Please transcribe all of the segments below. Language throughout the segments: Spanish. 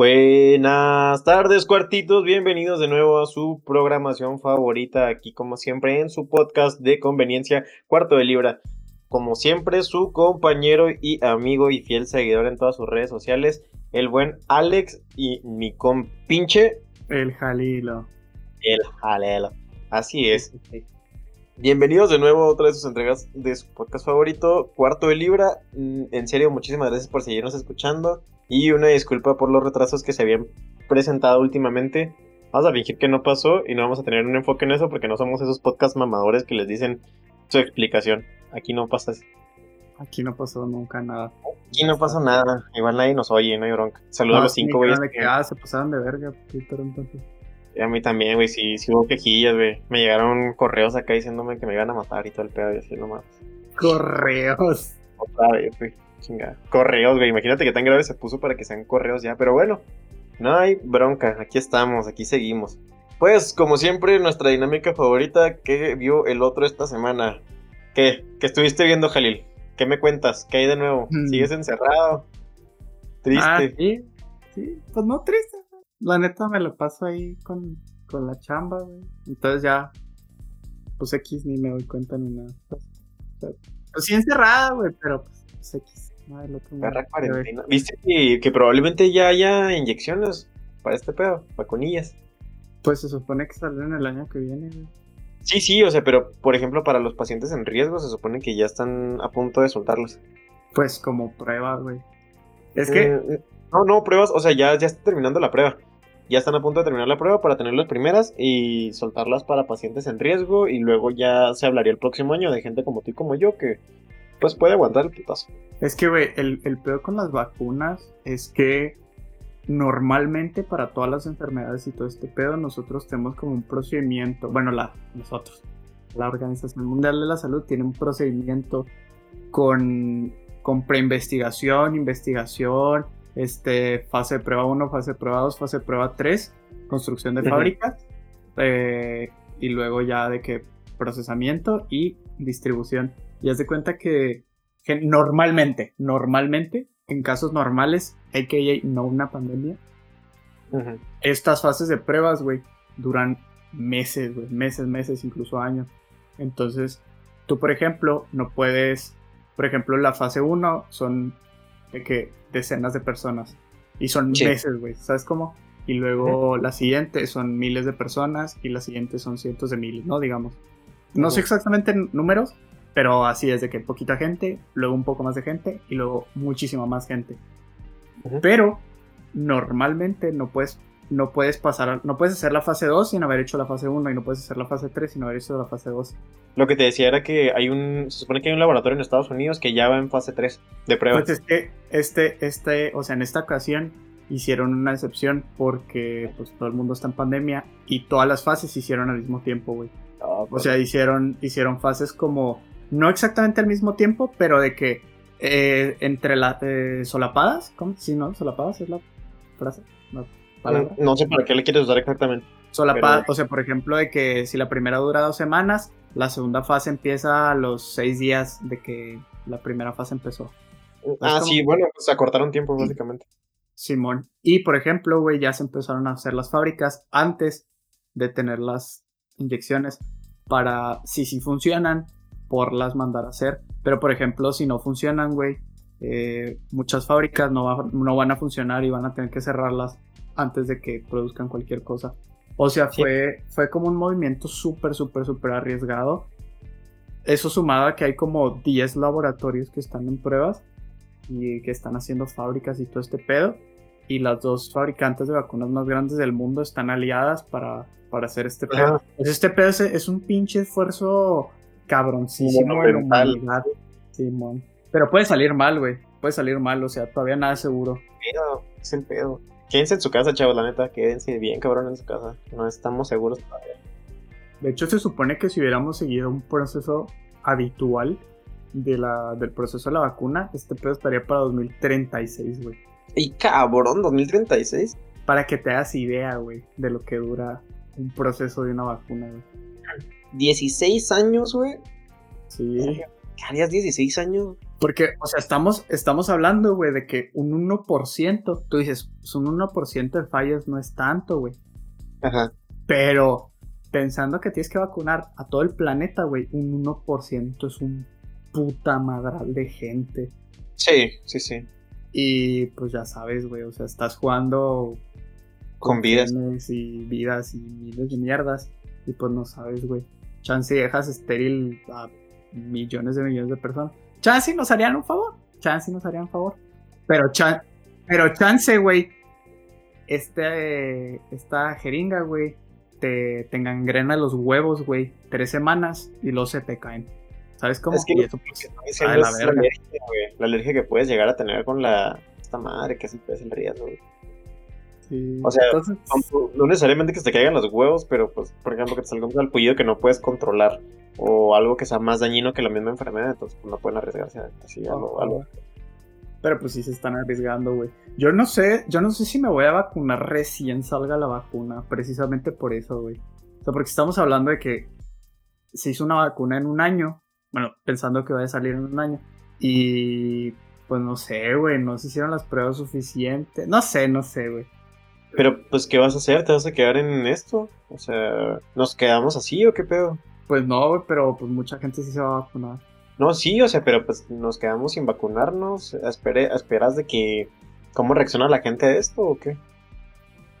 Buenas tardes, cuartitos. Bienvenidos de nuevo a su programación favorita, aquí como siempre en su podcast de conveniencia, Cuarto de Libra. Como siempre, su compañero y amigo y fiel seguidor en todas sus redes sociales, el buen Alex y mi compinche. El Jalilo. El Jalelo. Así es. Bienvenidos de nuevo a otra de sus entregas de su podcast favorito, Cuarto de Libra. Mm, en serio, muchísimas gracias por seguirnos escuchando. Y una disculpa por los retrasos que se habían presentado últimamente. Vamos a fingir que no pasó y no vamos a tener un enfoque en eso porque no somos esos podcast mamadores que les dicen su explicación. Aquí no pasa eso. Aquí no pasó nunca nada. Aquí no pasó nada. Igual nadie nos oye, no hay bronca. Saludos a los cinco güeyes. Ah, se pasaron de verga, entonces. A mí también, güey, sí, sí hubo quejillas, güey. Me llegaron correos acá diciéndome que me iban a matar y todo el pedo y así nomás. Correos. Otra vez, güey. Chinga. Correos, güey. Imagínate que tan grave se puso para que sean correos ya. Pero bueno, no hay bronca. Aquí estamos, aquí seguimos. Pues, como siempre, nuestra dinámica favorita que vio el otro esta semana. ¿Qué? ¿Qué estuviste viendo, Jalil? ¿Qué me cuentas? ¿Qué hay de nuevo? Mm. ¿Sigues encerrado? ¿Triste? Ah, sí. Sí, pues no triste. La neta me lo paso ahí con, con la chamba, güey. Entonces ya, pues X ni me doy cuenta ni nada. Pues, pues sí encerrada, güey, pero pues, pues X. ¿Viste que, probablemente ya haya inyecciones para este pedo? Vacunillas. Pues se supone que salen el año que viene, Sí, sí, o sea, pero por ejemplo, para los pacientes en riesgo se supone que ya están a punto de soltarlos. Pues como prueba, güey. Es que. Mm, no, no, pruebas, o sea, ya, ya está terminando la prueba. Ya están a punto de terminar la prueba para tener las primeras y soltarlas para pacientes en riesgo. Y luego ya se hablaría el próximo año de gente como tú y como yo que pues puede aguantar el putazo. Es que, güey, el, el peor con las vacunas es que normalmente para todas las enfermedades y todo este pedo, nosotros tenemos como un procedimiento, bueno, la, nosotros, la Organización Mundial de la Salud tiene un procedimiento con, con preinvestigación, investigación, este, fase de prueba 1, fase de prueba 2, fase de prueba 3, construcción de fábricas, eh, y luego ya de que procesamiento y distribución. Y haz de cuenta que, normalmente, normalmente, en casos normales, a.k.a. no una pandemia, estas fases de pruebas, güey, duran meses, güey, meses, meses, incluso años. Entonces, tú, por ejemplo, no puedes, por ejemplo, la fase 1 son de que decenas de personas y son meses, güey, ¿sabes cómo? Y luego la siguiente son miles de personas y la siguiente son cientos de miles, ¿no? Digamos. No sé exactamente números, pero así es de que poquita gente, luego un poco más de gente y luego muchísima más gente. Pero normalmente no puedes, no puedes pasar, no puedes hacer la fase 2 sin haber hecho la fase 1 y no puedes hacer la fase 3 sin haber hecho la fase 2. Lo que te decía era que hay un, se supone que hay un laboratorio en Estados Unidos que ya va en fase 3 de pruebas. Pues este, este, este, o sea, en esta ocasión hicieron una excepción porque pues todo el mundo está en pandemia y todas las fases se hicieron al mismo tiempo, güey. Ah, o pues. sea, hicieron, hicieron fases como no exactamente al mismo tiempo, pero de que eh, entre las eh, solapadas, ¿cómo? Sí, ¿no? Solapadas es la frase, no, No, sé para qué le quieres usar exactamente. Solapadas, o sea, por ejemplo, de que si la primera dura dos semanas, la segunda fase empieza a los seis días de que la primera fase empezó. Ah, sí, bueno, pues acortaron tiempo básicamente. Simón. Y por ejemplo, güey, ya se empezaron a hacer las fábricas antes de tener las inyecciones para, si sí funcionan, por las mandar a hacer. Pero por ejemplo, si no funcionan, güey, eh, muchas fábricas no, no van a funcionar y van a tener que cerrarlas antes de que produzcan cualquier cosa. O sea, fue, fue como un movimiento súper, súper, súper arriesgado. Eso sumado a que hay como 10 laboratorios que están en pruebas y que están haciendo fábricas y todo este pedo. Y las dos fabricantes de vacunas más grandes del mundo están aliadas para, para hacer este pedo. Pues este pedo es, un pinche esfuerzo cabroncísimo de la Simón. Pero puede salir mal, güey. Puede salir mal, o sea, todavía nada es seguro. Pedo, es el pedo. Quédense en su casa, chavos, la neta. Quédense bien, cabrón, en su casa. No estamos seguros todavía. De hecho, se supone que si hubiéramos seguido un proceso habitual de la, del proceso de la vacuna, este pedo estaría para 2036, güey. ¿Y cabrón, 2036? Para que te hagas idea, güey, de lo que dura un proceso de una vacuna, güey. 16 años, güey. Sí. ¿Qué harías 16 años? Porque, o sea, estamos, estamos hablando, güey, de que un 1%, tú dices, pues un 1% de fallas no es tanto, güey. Ajá. Pero pensando que tienes que vacunar a todo el planeta, güey, un 1% es un puta madral de gente. Sí, sí, sí. Y pues ya sabes, güey, o sea, estás jugando Con vidas. genes y vidas y miles de mierdas. Y pues no sabes, güey. Chance dejas estéril a millones de millones de personas. Chance nos harían un favor. Chance nos harían un favor. Pero, chan pero chance, güey. Este, esta jeringa, güey, te, te engangrena los huevos, güey. Tres semanas y luego se te caen. ¿Sabes cómo? Es que Y eso, pues, la es la alergia. La alergia que puedes llegar a tener con la esta madre que siempre es el riesgo, güey. Sí. O sea, Entonces, No- No necesariamente que se te caigan los huevos, pero pues, por ejemplo, que te salga un salpullido que no puedes controlar o algo que sea más dañino que la misma enfermedad, entonces pues, no pueden arriesgarse así a lo- a lo- Pero pues sí se están arriesgando, güey. Yo no sé, yo no sé si me voy a vacunar recién salga la vacuna, precisamente por eso, güey. O sea, porque estamos hablando de que se hizo una vacuna en un año, bueno, pensando que va a salir en un año. Y pues no sé, güey, no se hicieron las pruebas suficientes. No sé, no sé, güey. Pero pues, ¿qué vas a hacer? ¿Te vas a quedar en esto? O sea, ¿nos quedamos así o qué pedo? Pues no, güey, pero pues mucha gente sí se va a vacunar. No, sí, o sea, pero pues nos quedamos sin vacunarnos. Espere, ¿Esperas de que cómo reacciona la gente a esto o qué?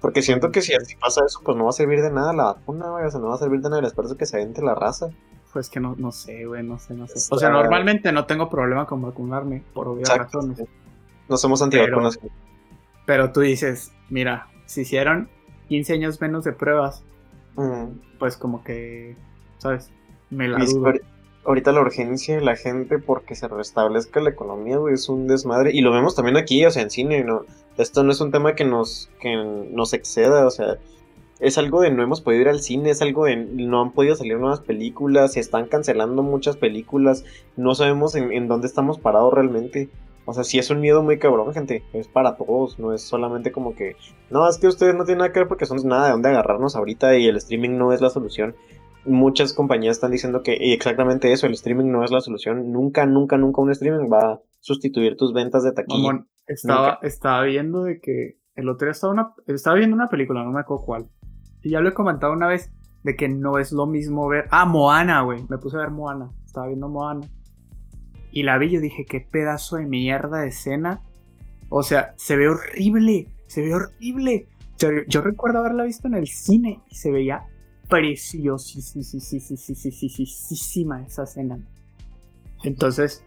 Porque siento que si así pasa eso, pues no va a servir de nada la vacuna, güey. O sea, no va a servir de nada el esfuerzo que se avente la raza. Pues que no, no sé, güey, no sé, no sé. Está- O sea, normalmente no tengo problema con vacunarme, por obvias Exacto. razones. No somos antivacunas. Pero tú dices, mira, si hicieron 15 años menos de pruebas, Mm. pues como que, ¿sabes? Me la dudo. ahori- Ahorita la urgencia de la gente porque se restablezca la economía, güey, es un desmadre. Y lo vemos también aquí, o sea, en cine, ¿no? Esto no es un tema que nos, que nos exceda, o sea, es algo de no hemos podido ir al cine, es algo de no han podido salir nuevas películas, se están cancelando muchas películas, no sabemos en, en dónde estamos parados realmente. O sea, sí es un miedo muy cabrón, gente. Es para todos, no es solamente como que, no, es que ustedes no tienen nada que ver porque son nada de dónde agarrarnos ahorita y el streaming no es la solución muchas compañías están diciendo que y exactamente eso, el streaming no es la solución. Nunca, nunca, nunca un streaming va a sustituir tus ventas de taquilla. Mamón, estaba, estaba viendo de que el otro día estaba, una, estaba viendo una película, no me acuerdo cuál. Y ya lo he comentado una vez de que no es lo mismo ver. Ah, Moana, güey. Me puse a ver Moana. Estaba viendo Moana. Y la vi yo dije, qué pedazo de mierda de escena. O sea, se ve horrible. Se ve horrible. Yo, recuerdo haberla visto en el cine y se veía preciosísima esa escena. Entonces,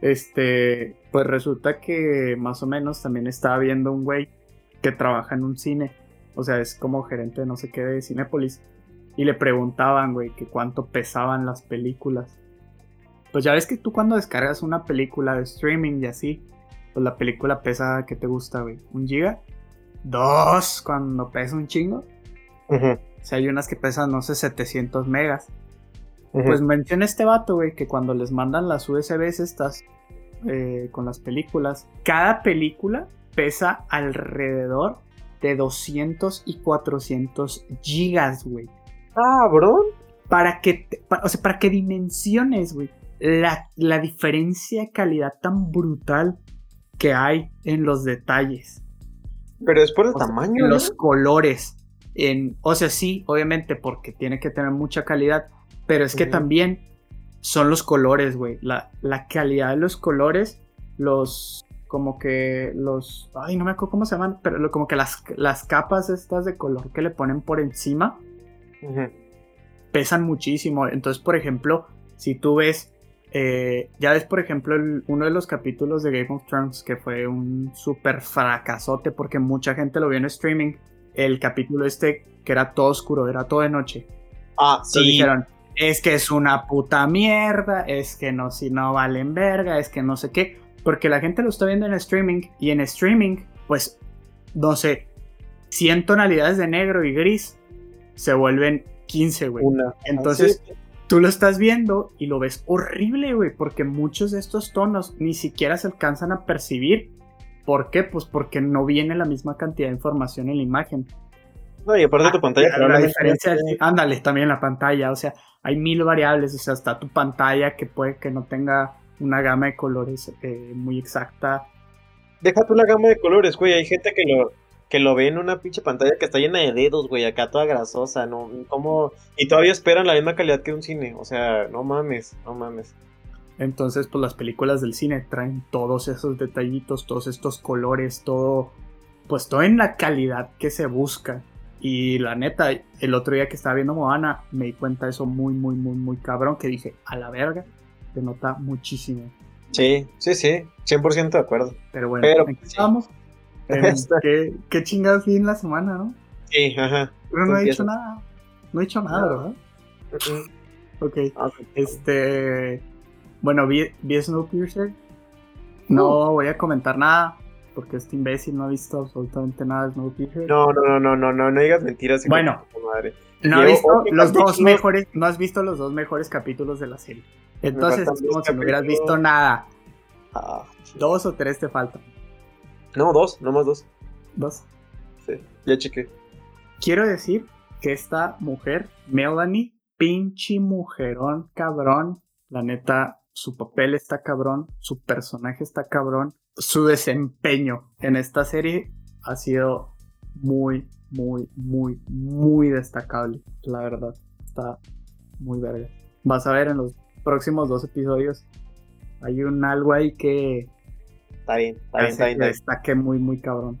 este, pues resulta que más o menos también estaba viendo un güey que trabaja en un cine. O sea, es como gerente no sé qué de Cinépolis. Y le preguntaban, güey, que cuánto pesaban las películas. Pues ya ves que tú cuando descargas una película de streaming y así, pues la película pesa, ¿qué te gusta, güey? ¿Un giga? ¿Dos? Cuando pesa un chingo. Ujú, O sea, hay unas que pesan, no sé, 700 megas. Pues menciona este vato, güey, que cuando les mandan las USBs estas eh, con las películas, cada película pesa alrededor de 200 y 400 gigas, güey. Ah, bro. Para que, te- o sea, para que dimensiones, güey, la, la diferencia de calidad tan brutal que hay en los detalles. Pero es por el O sea, tamaño, en ¿no? los colores. En, o sea, sí, obviamente, porque tiene que tener mucha calidad. Pero es que también son los colores, güey. La, la calidad de los colores, los. Como que los. Ay, no me acuerdo cómo se llaman, pero lo- como que las, las capas estas de color que le ponen por encima pesan muchísimo. Entonces, por ejemplo, si tú ves, eh, ya ves, por ejemplo, el- uno de los capítulos de Game of Thrones que fue un súper fracasote porque mucha gente lo vio en streaming, el capítulo este que era todo oscuro, era todo de noche. Ah, Entonces sí. dijeron, es que es una puta mierda, es que no, si no valen verga, es que no sé qué, porque la gente lo está viendo en streaming y en streaming, pues, no sé, 100 tonalidades de negro y gris se vuelven 15, güey. Una. Entonces, Ah, sí. Tú lo estás viendo y lo ves horrible, güey, porque muchos de estos tonos ni siquiera se alcanzan a percibir. ¿Por qué? Pues porque no viene la misma cantidad de información en la imagen. No, y aparte tu pantalla Ah, la diferencia es, ándale, también la pantalla, o sea, hay mil variables, o sea, está tu pantalla que puede que no tenga una gama de colores eh, muy exacta. Deja tú la gama de colores, güey. Hay gente que lo, que lo ve en una pinche pantalla que está llena de dedos, güey, acá toda grasosa, ¿no? ¿Cómo? Y todavía esperan la misma calidad que un cine. O sea, no mames, no mames. Entonces, pues las películas del cine traen todos esos detallitos, todos estos colores, todo, pues todo en la calidad que se busca. Y la neta, el otro día que estaba viendo Moana, me di cuenta de eso muy, muy, muy, muy cabrón, que dije, a la verga, se nota muchísimo. Sí, sí, sí, 100% de acuerdo. Pero bueno, Pero, estamos. ¿Qué, qué chingados vi en la semana, ¿no? Sí, ajá. Pero no he dicho nada. No he dicho nada, ¿verdad? Ok. Ah, este. Bueno, vi, vi Snowpiercer. No uh. voy a comentar nada porque este imbécil no ha visto absolutamente nada de Snowpiercer. No, no, no, no, no, no, no digas mentiras. Bueno, no, he visto los dos mejores, no has visto los dos mejores capítulos de la serie. Entonces es como si no hubieras visto nada. Ah, dos o tres te faltan. No, dos, no más dos. Dos. Sí, ya chequé. Quiero decir que esta mujer, Melanie, pinche mujerón, cabrón. La neta, su papel está cabrón, su personaje está cabrón, su desempeño en esta serie ha sido muy, muy, muy, muy destacable. La verdad, está muy verga. Vas a ver en los próximos dos episodios. Hay un algo ahí que Está bien, está bien, está bien. Destaque muy, muy cabrón.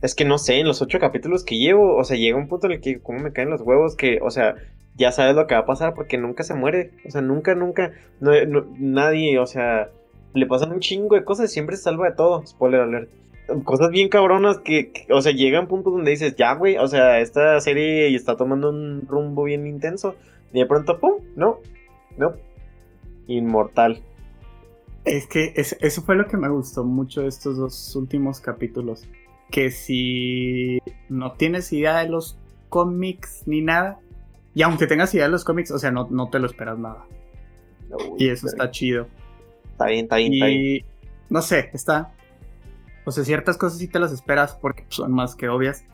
Es que no sé, en los ocho capítulos que llevo, o sea, llega un punto en el que como me caen los huevos que, o sea, ya sabes lo que va a pasar porque nunca se muere. O sea, nunca, nunca, nadie, o sea, le pasan un chingo de cosas y siempre se salva de todo. Spoiler alert. Cosas bien cabronas que, o sea, llega un punto donde dices, ya, güey, o sea, esta serie está tomando un rumbo bien intenso. Y de pronto, pum, no, no. Inmortal. Es que eso fue lo que me gustó mucho de estos dos últimos capítulos. Que si no tienes idea de los cómics ni nada, y aunque tengas idea de los cómics, o sea, no, no te lo esperas nada. y eso está chido. Está bien, está bien, y, No sé, está. O sea, ciertas cosas sí te las esperas porque son más que obvias.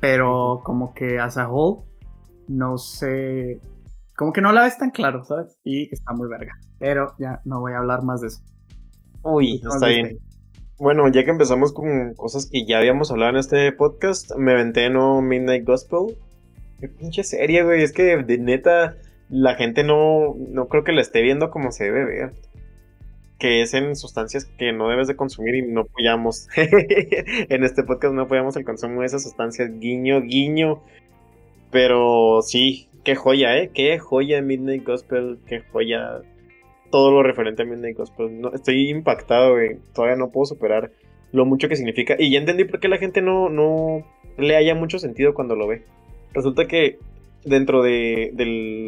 Pero como que as a whole, no sé. Como que no la ves tan claro, ¿sabes? Y está muy verga. Pero ya no voy a hablar más de eso. Uy, está bien. Bueno, ya que empezamos con cosas que ya habíamos hablado en este podcast, me aventé no Midnight Gospel. Qué pinche serie, güey. Es que de neta, la gente no, no creo que la esté viendo como se debe ver. Que es en sustancias que no debes de consumir y no apoyamos. en este podcast no apoyamos el consumo de esas sustancias. Guiño, guiño. Pero sí, qué joya, ¿eh? Qué joya Midnight Gospel, qué joya todo lo referente a Midnight Gospel. Estoy impactado, güey. Todavía no puedo superar lo mucho que significa. Y ya entendí por qué la gente no, no le haya mucho sentido cuando lo ve. Resulta que dentro de,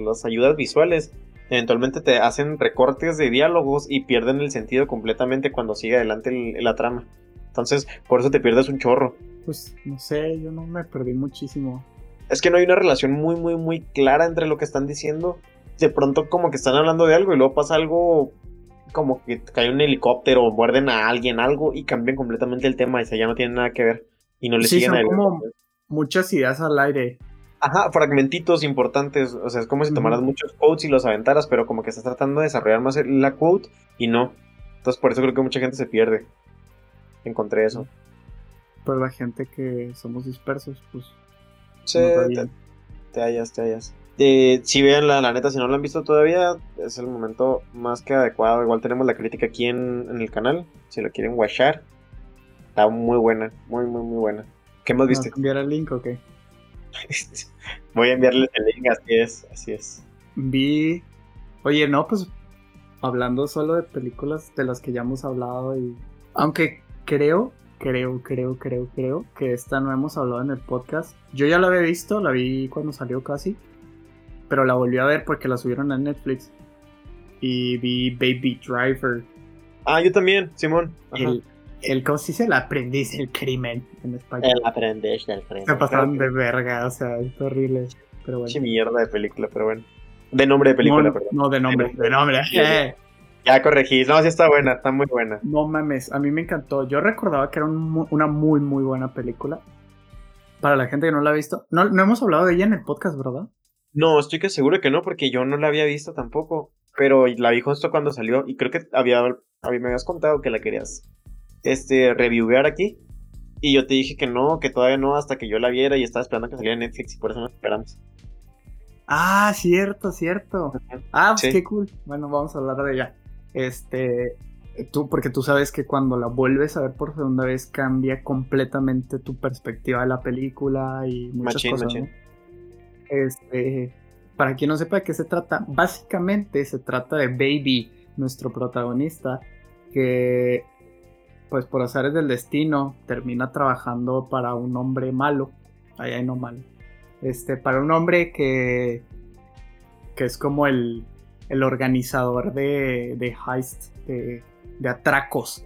las ayudas visuales, eventualmente te hacen recortes de diálogos y pierden el sentido completamente cuando sigue adelante la trama. Entonces, por eso te pierdes un chorro. Pues no sé, yo no me perdí muchísimo. Es que no hay una relación muy, muy, muy clara entre lo que están diciendo de pronto como que están hablando de algo y luego pasa algo como que cae un helicóptero o muerden a alguien, algo y cambian completamente el tema, y ya no tiene nada que ver y no le sí, siguen son como muchas ideas al aire. Ajá, fragmentitos importantes, o sea, es como si tomaras muchos quotes y los aventaras, pero como que estás tratando de desarrollar más la quote y no. Entonces por eso creo que mucha gente se pierde. Encontré eso. Pues la gente que somos dispersos, pues... Sí, te, te hallas, te hallas. Eh, si vean la, neta, si no lo han visto todavía, es el momento más que adecuado. Igual tenemos la crítica aquí en, el canal, si lo quieren watchar. Está muy buena, muy, muy, muy buena. ¿Qué más viste? ¿Enviar el link o qué? Voy a enviarles el link, así es, así es. Vi. Oye, no, pues hablando solo de películas de las que ya hemos hablado y. Aunque creo, creo, creo, creo, creo que esta no hemos hablado en el podcast. Yo ya la había visto, la vi cuando salió casi pero la volví a ver porque la subieron a Netflix. Y vi Baby Driver. Ah, yo también, Simón. El, el, ¿cómo se dice? El aprendiz del crimen en español. El aprendiz del crimen. Se pasaron de verga, o sea, es horrible. Pero bueno. mierda de película, pero bueno. De nombre de película, no, perdón. No, de nombre, de nombre. Ya corregí. No, sí está buena, está muy buena. No mames, a mí me encantó. Yo recordaba que era una muy, muy buena película. Para la gente que no la ha visto. No, no hemos hablado de ella en el podcast, ¿verdad? No, estoy que seguro que no, porque yo no la había visto tampoco. pero la vi justo cuando salió y creo que había, a mí me habías contado que la querías este, reviewear aquí. Y yo te dije que no, que todavía no, hasta que yo la viera y estaba esperando que saliera en Netflix y por eso nos esperamos. Ah, cierto, cierto. Ah, pues qué cool. Bueno, vamos a hablar de ella. Este, tú, porque tú sabes que cuando la vuelves a ver por segunda vez cambia completamente tu perspectiva de la película y muchas cosas. Este, para quien no sepa de qué se trata, básicamente se trata de Baby, nuestro protagonista, que pues por azares del destino termina trabajando para un hombre malo, allá no malo, este, para un hombre que, que es como el, el organizador de, de heist, de, de atracos.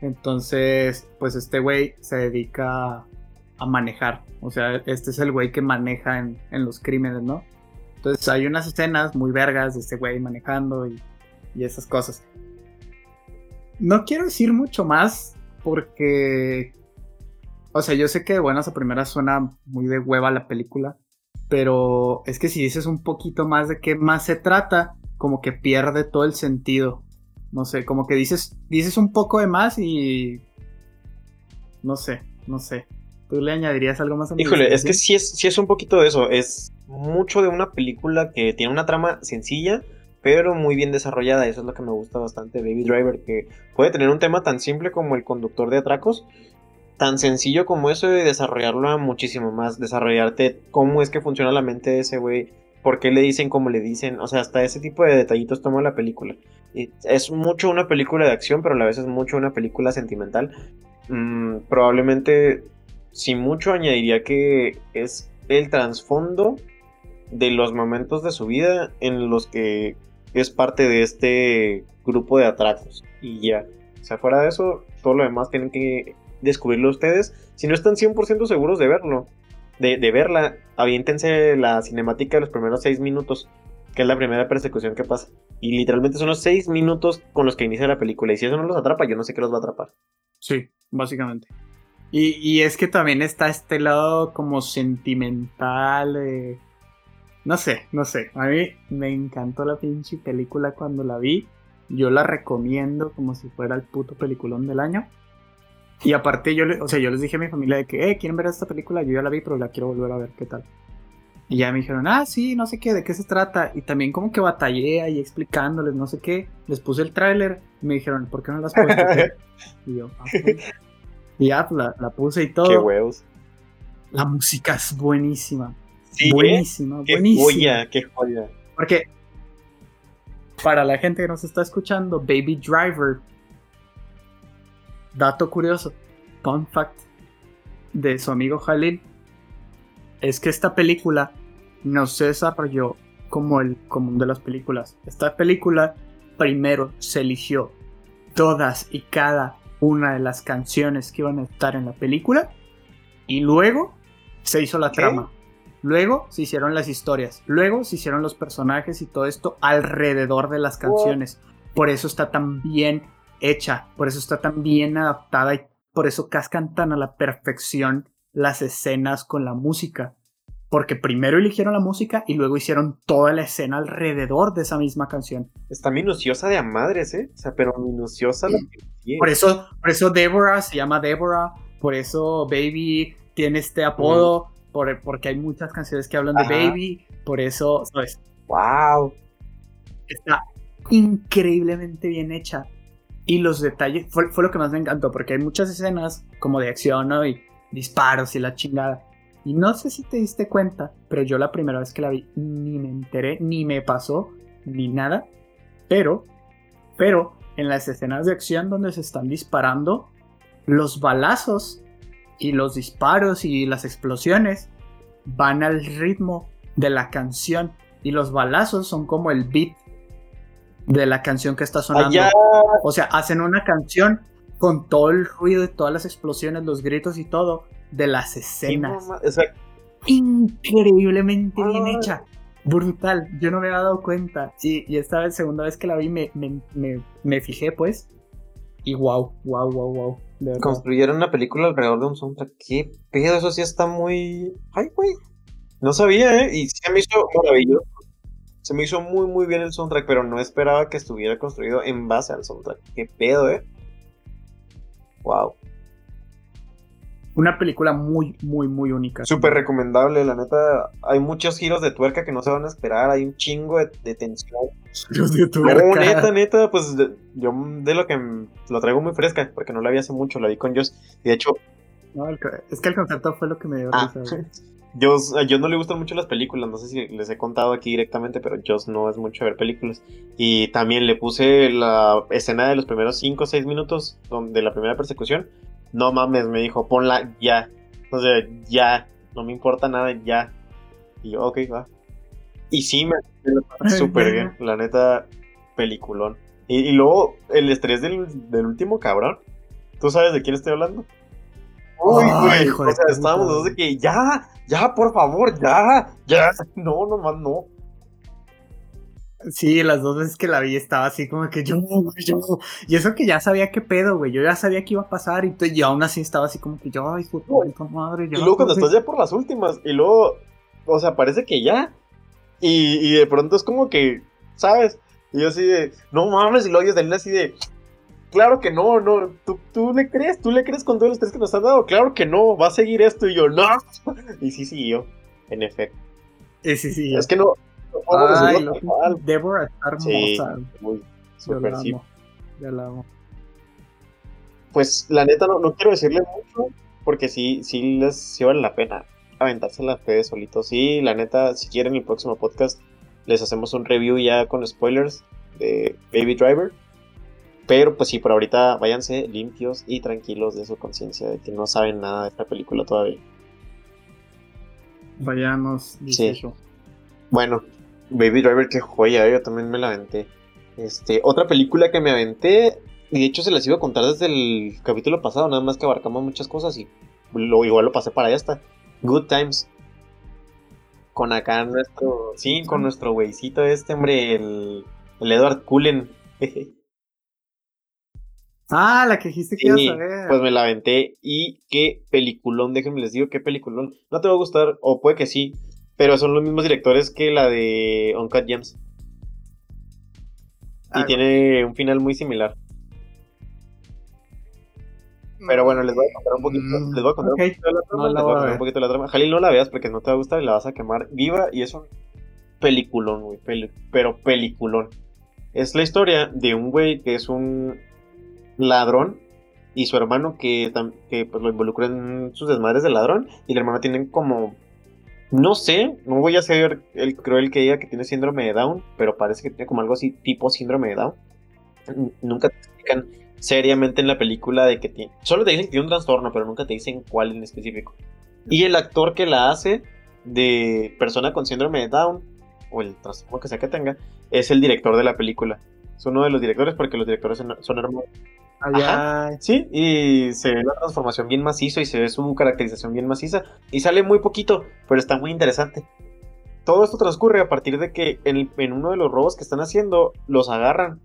Entonces, pues este güey se dedica a manejar. O sea, este es el güey que maneja en, los crímenes, ¿no? Entonces hay unas escenas muy vergas de este güey manejando y, y esas cosas. No quiero decir mucho más porque... O sea, yo sé que de buenas a primeras suena muy de hueva la película, pero es que si dices un poquito más de qué más se trata, como que pierde todo el sentido. No sé, como que dices, dices un poco de más y... No sé, no sé. ¿Tú le añadirías algo más a Híjole, es que sí es, sí es un poquito de eso. Es mucho de una película que tiene una trama sencilla, pero muy bien desarrollada. Eso es lo que me gusta bastante Baby Driver, que puede tener un tema tan simple como el conductor de atracos, tan sencillo como eso de desarrollarlo muchísimo más, desarrollarte cómo es que funciona la mente de ese güey, por qué le dicen como le dicen, o sea, hasta ese tipo de detallitos toma la película. Y es mucho una película de acción, pero a la vez es mucho una película sentimental. Mm, probablemente sin mucho añadiría que es el trasfondo de los momentos de su vida en los que es parte de este grupo de atracos. Y ya. O sea, fuera de eso, todo lo demás tienen que descubrirlo ustedes. Si no están 100% seguros de verlo, de, de, verla, aviéntense la cinemática de los primeros 6 minutos, que es la primera persecución que pasa. Y literalmente son los 6 minutos con los que inicia la película. Y si eso no los atrapa, yo no sé qué los va a atrapar. Sí, básicamente. Y, es que también está este lado como sentimental. No sé, no sé. A mí me encantó la pinche película cuando la vi. Yo la recomiendo como si fuera el puto peliculón del año. Y aparte yo, o sea, yo les dije a mi familia de que, eh, ¿quieren ver esta película? Yo ya la vi, pero la quiero volver a ver, ¿qué tal? Y ya me dijeron, ah, sí, no sé qué, de qué se trata. Y también como que batallé ahí explicándoles, no sé qué. Les puse el tráiler y me dijeron, ¿por qué no las puesto? y yo, ah, pues". Y ya pues, la, puse y todo. Qué huevos. La música es buenísima. Sí, buenísima, qué buenísima. Joya, qué joya. Porque para la gente que nos está escuchando, Baby Driver, dato curioso, fun fact de su amigo Jalil, es que esta película no se desarrolló como el común de las películas. Esta película primero se eligió todas y cada una de las canciones que iban a estar en la película y luego se hizo la trama. Luego se hicieron las historias, luego se hicieron los personajes y todo esto alrededor de las canciones. Por eso está tan bien hecha, por eso está tan bien adaptada y por eso cascan tan a la perfección las escenas con la música porque primero eligieron la música y luego hicieron toda la escena alrededor de esa misma canción. Está minuciosa de a madres, ¿eh? O sea, pero minuciosa la que Por eso, por eso Deborah se llama Deborah, por eso Baby tiene este apodo, por, porque hay muchas canciones que hablan de Baby, por eso, ¿sabes? ¡Wow! Está increíblemente bien hecha. Y los detalles, fue, fue lo que más me encantó, porque hay muchas escenas como de acción, ¿no? Y disparos y la chingada y no sé si te diste cuenta, pero yo la primera vez que la vi ni me enteré, ni me pasó, ni nada. Pero, pero en las escenas de acción donde se están disparando, los balazos y los disparos y las explosiones van al ritmo de la canción. Y los balazos son como el beat de la canción que está sonando. O sea, hacen una canción con todo el ruido y todas las explosiones, los gritos y todo de las escenas. Increíblemente bien ah. hecha. Brutal. Yo no me había dado cuenta. Y, y esta vez, segunda vez que la vi, me, me, fijé, pues. Y wow, wow, wow, wow. Construyeron una película alrededor de un soundtrack. ¿Qué pedo? Eso sí está muy. Ay, güey. No sabía, ¿eh? Y sí me hizo maravilloso. Se me hizo muy, muy bien el soundtrack, pero no esperaba que estuviera construido en base al soundtrack. Qué pedo, eh. Wow. Una película muy, muy, muy única. Súper recomendable, la neta. Hay muchos giros de tuerca que no se van a esperar. Hay un chingo de, tensión. Giros de tuerca. No, neta, neta. Pues yo de lo que lo traigo muy fresca, porque no la vi hace mucho, la vi con Joss. Y de hecho. No, es que el concepto fue lo que me dio ah, risa. Yo, yo no le gustan mucho las películas, no sé si les he contado aquí directamente, pero yo no es mucho ver películas. Y también le puse la escena de los primeros 5 o 6 minutos de la primera persecución no mames, me dijo, ponla ya. O sea, ya, no me importa nada, ya. Y yo, ok, va. Y sí, me súper bien, la neta, peliculón. Y, luego, el estrés del, último cabrón. ¿Tú sabes de quién estoy hablando? Uy, güey, o sea, estábamos dos de que ya, ya, por favor, ya, ya. No, nomás no. Sí, las dos veces que la vi estaba así como que yo, yo. Y eso que ya sabía qué pedo, güey. Yo ya sabía que iba a pasar y, y aún así estaba así como que yo, ay, puta madre. y luego cuando estás ya por las últimas, y luego, o sea, parece que ya. Y, y de pronto es como que, ¿sabes? Y yo así de, no mames, y luego oyes de así de, claro que no, no, ¿tú, tú le crees, tú le crees con todos los tres que nos han dado, claro que no, va a seguir esto, y yo, no. Y sí, sí, yo, en efecto. Sí, sí, sí. Es que no, Ay, Deborah está hermosa. muy super la amo. Pues la neta no, no quiero decirle mucho, porque sí, sí les sí vale la pena aventarse las fe solitos. Sí, la neta, si quieren el próximo podcast, les hacemos un review ya con spoilers de Baby Driver. Pero pues sí, por ahorita váyanse limpios y tranquilos de su conciencia, de que no saben nada de esta película todavía. Vayamos, dice sí. Bueno, Baby Driver, qué joya, yo también me la aventé. Este, otra película que me aventé, y de hecho se las iba a contar desde el capítulo pasado, nada más que abarcamos muchas cosas y lo, igual lo pasé para allá hasta. Good Times. Con acá nuestro, sí, con nuestro güeycito este, hombre, el, el Edward Cullen. ah, la que dijiste que ibas a ver. Pues me la aventé y qué peliculón, déjenme les digo qué peliculón. No te va a gustar, o puede que sí, pero son los mismos directores que la de Uncut Gems. Y tiene un final muy similar. Pero bueno, les voy a contar un poquito. Les voy a contar un poquito de la trama. les voy a contar un poquito de la trama. Jalil, no la veas porque no te va a gustar y la vas a quemar viva. Y es un peliculón, güey. pero peliculón. Es la historia de un güey que es un ladrón y su hermano que, que pues, lo involucra en sus desmadres de ladrón. Y el hermano tienen como no sé, no voy a ser el cruel que diga que tiene síndrome de Down, pero parece que tiene como algo así tipo síndrome de Down. Nunca te explican seriamente en la película de que tiene. Solo te dicen que tiene un trastorno, pero nunca te dicen cuál en específico. Y el actor que la hace de persona con síndrome de Down, o el trastorno que sea que tenga, es el director de la película. Es uno de los directores porque los directores son, hermanos. Sí, y se ve la transformación bien macizo y se ve su caracterización bien maciza. Y sale muy poquito, pero está muy interesante. Todo esto transcurre a partir de que en, uno de los robos que están haciendo, los agarran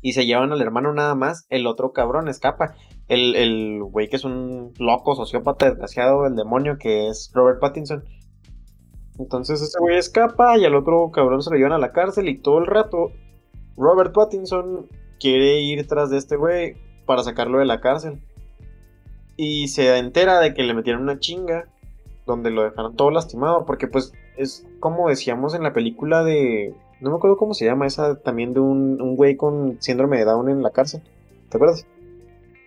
y se llevan al hermano nada más. El otro cabrón escapa. El güey que es un loco, sociópata, desgraciado, el demonio que es Robert Pattinson. Entonces ese güey escapa y al otro cabrón se lo llevan a la cárcel y todo el rato Robert Pattinson quiere ir tras de este güey para sacarlo de la cárcel. Y se entera de que le metieron una chinga donde lo dejaron todo lastimado. Porque pues es como decíamos en la película de... No me acuerdo cómo se llama esa también de un, un güey con síndrome de Down en la cárcel. ¿Te acuerdas?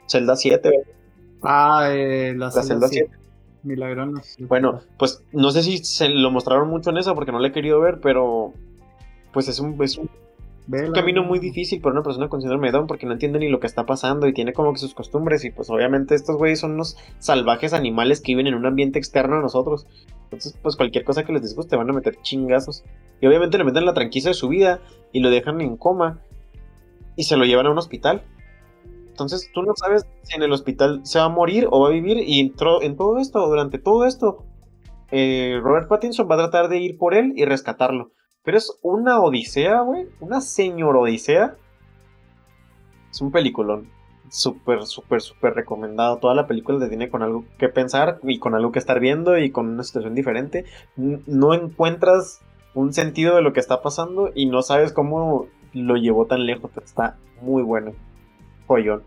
Celda 7. Ah, eh, la, celda, 7. Milagrona. Bueno, pues no sé si se lo mostraron mucho en esa porque no la he querido ver, pero pues es un, es un un camino muy difícil para una persona con síndrome de Down porque no entiende ni lo que está pasando y tiene como que sus costumbres y pues obviamente estos güeyes son unos salvajes animales que viven en un ambiente externo a nosotros. Entonces pues cualquier cosa que les disguste van a meter chingazos. Y obviamente le meten la tranquila de su vida y lo dejan en coma y se lo llevan a un hospital. Entonces tú no sabes si en el hospital se va a morir o va a vivir y entró en todo esto, durante todo esto, eh, Robert Pattinson va a tratar de ir por él y rescatarlo. Pero es una odisea, güey. Una señor odisea. Es un peliculón. Súper, súper, súper recomendado. Toda la película te tiene con algo que pensar y con algo que estar viendo y con una situación diferente. No encuentras un sentido de lo que está pasando y no sabes cómo lo llevó tan lejos, pero está muy bueno. Joyón.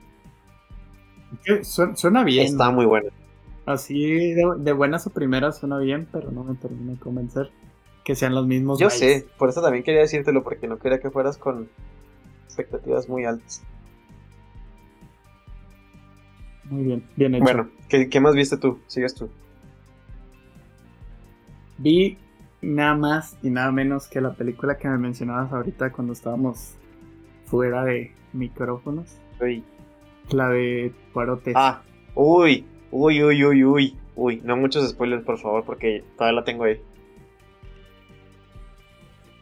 Suena bien. Está muy bueno. Así de, buenas a primeras suena bien, pero no me termina de convencer que sean los mismos. Yo sé, por eso también quería decírtelo, porque no quería que fueras con expectativas muy altas. Muy bien, bien hecho. Bueno, ¿qué, qué más viste tú? Sigues tú. Vi nada más y nada menos que la película que me mencionabas ahorita cuando estábamos fuera de micrófonos. Uy. La de Parotes. Ah, uy, uy, uy, uy, uy. Uy, no muchos spoilers, por favor, porque todavía la tengo ahí.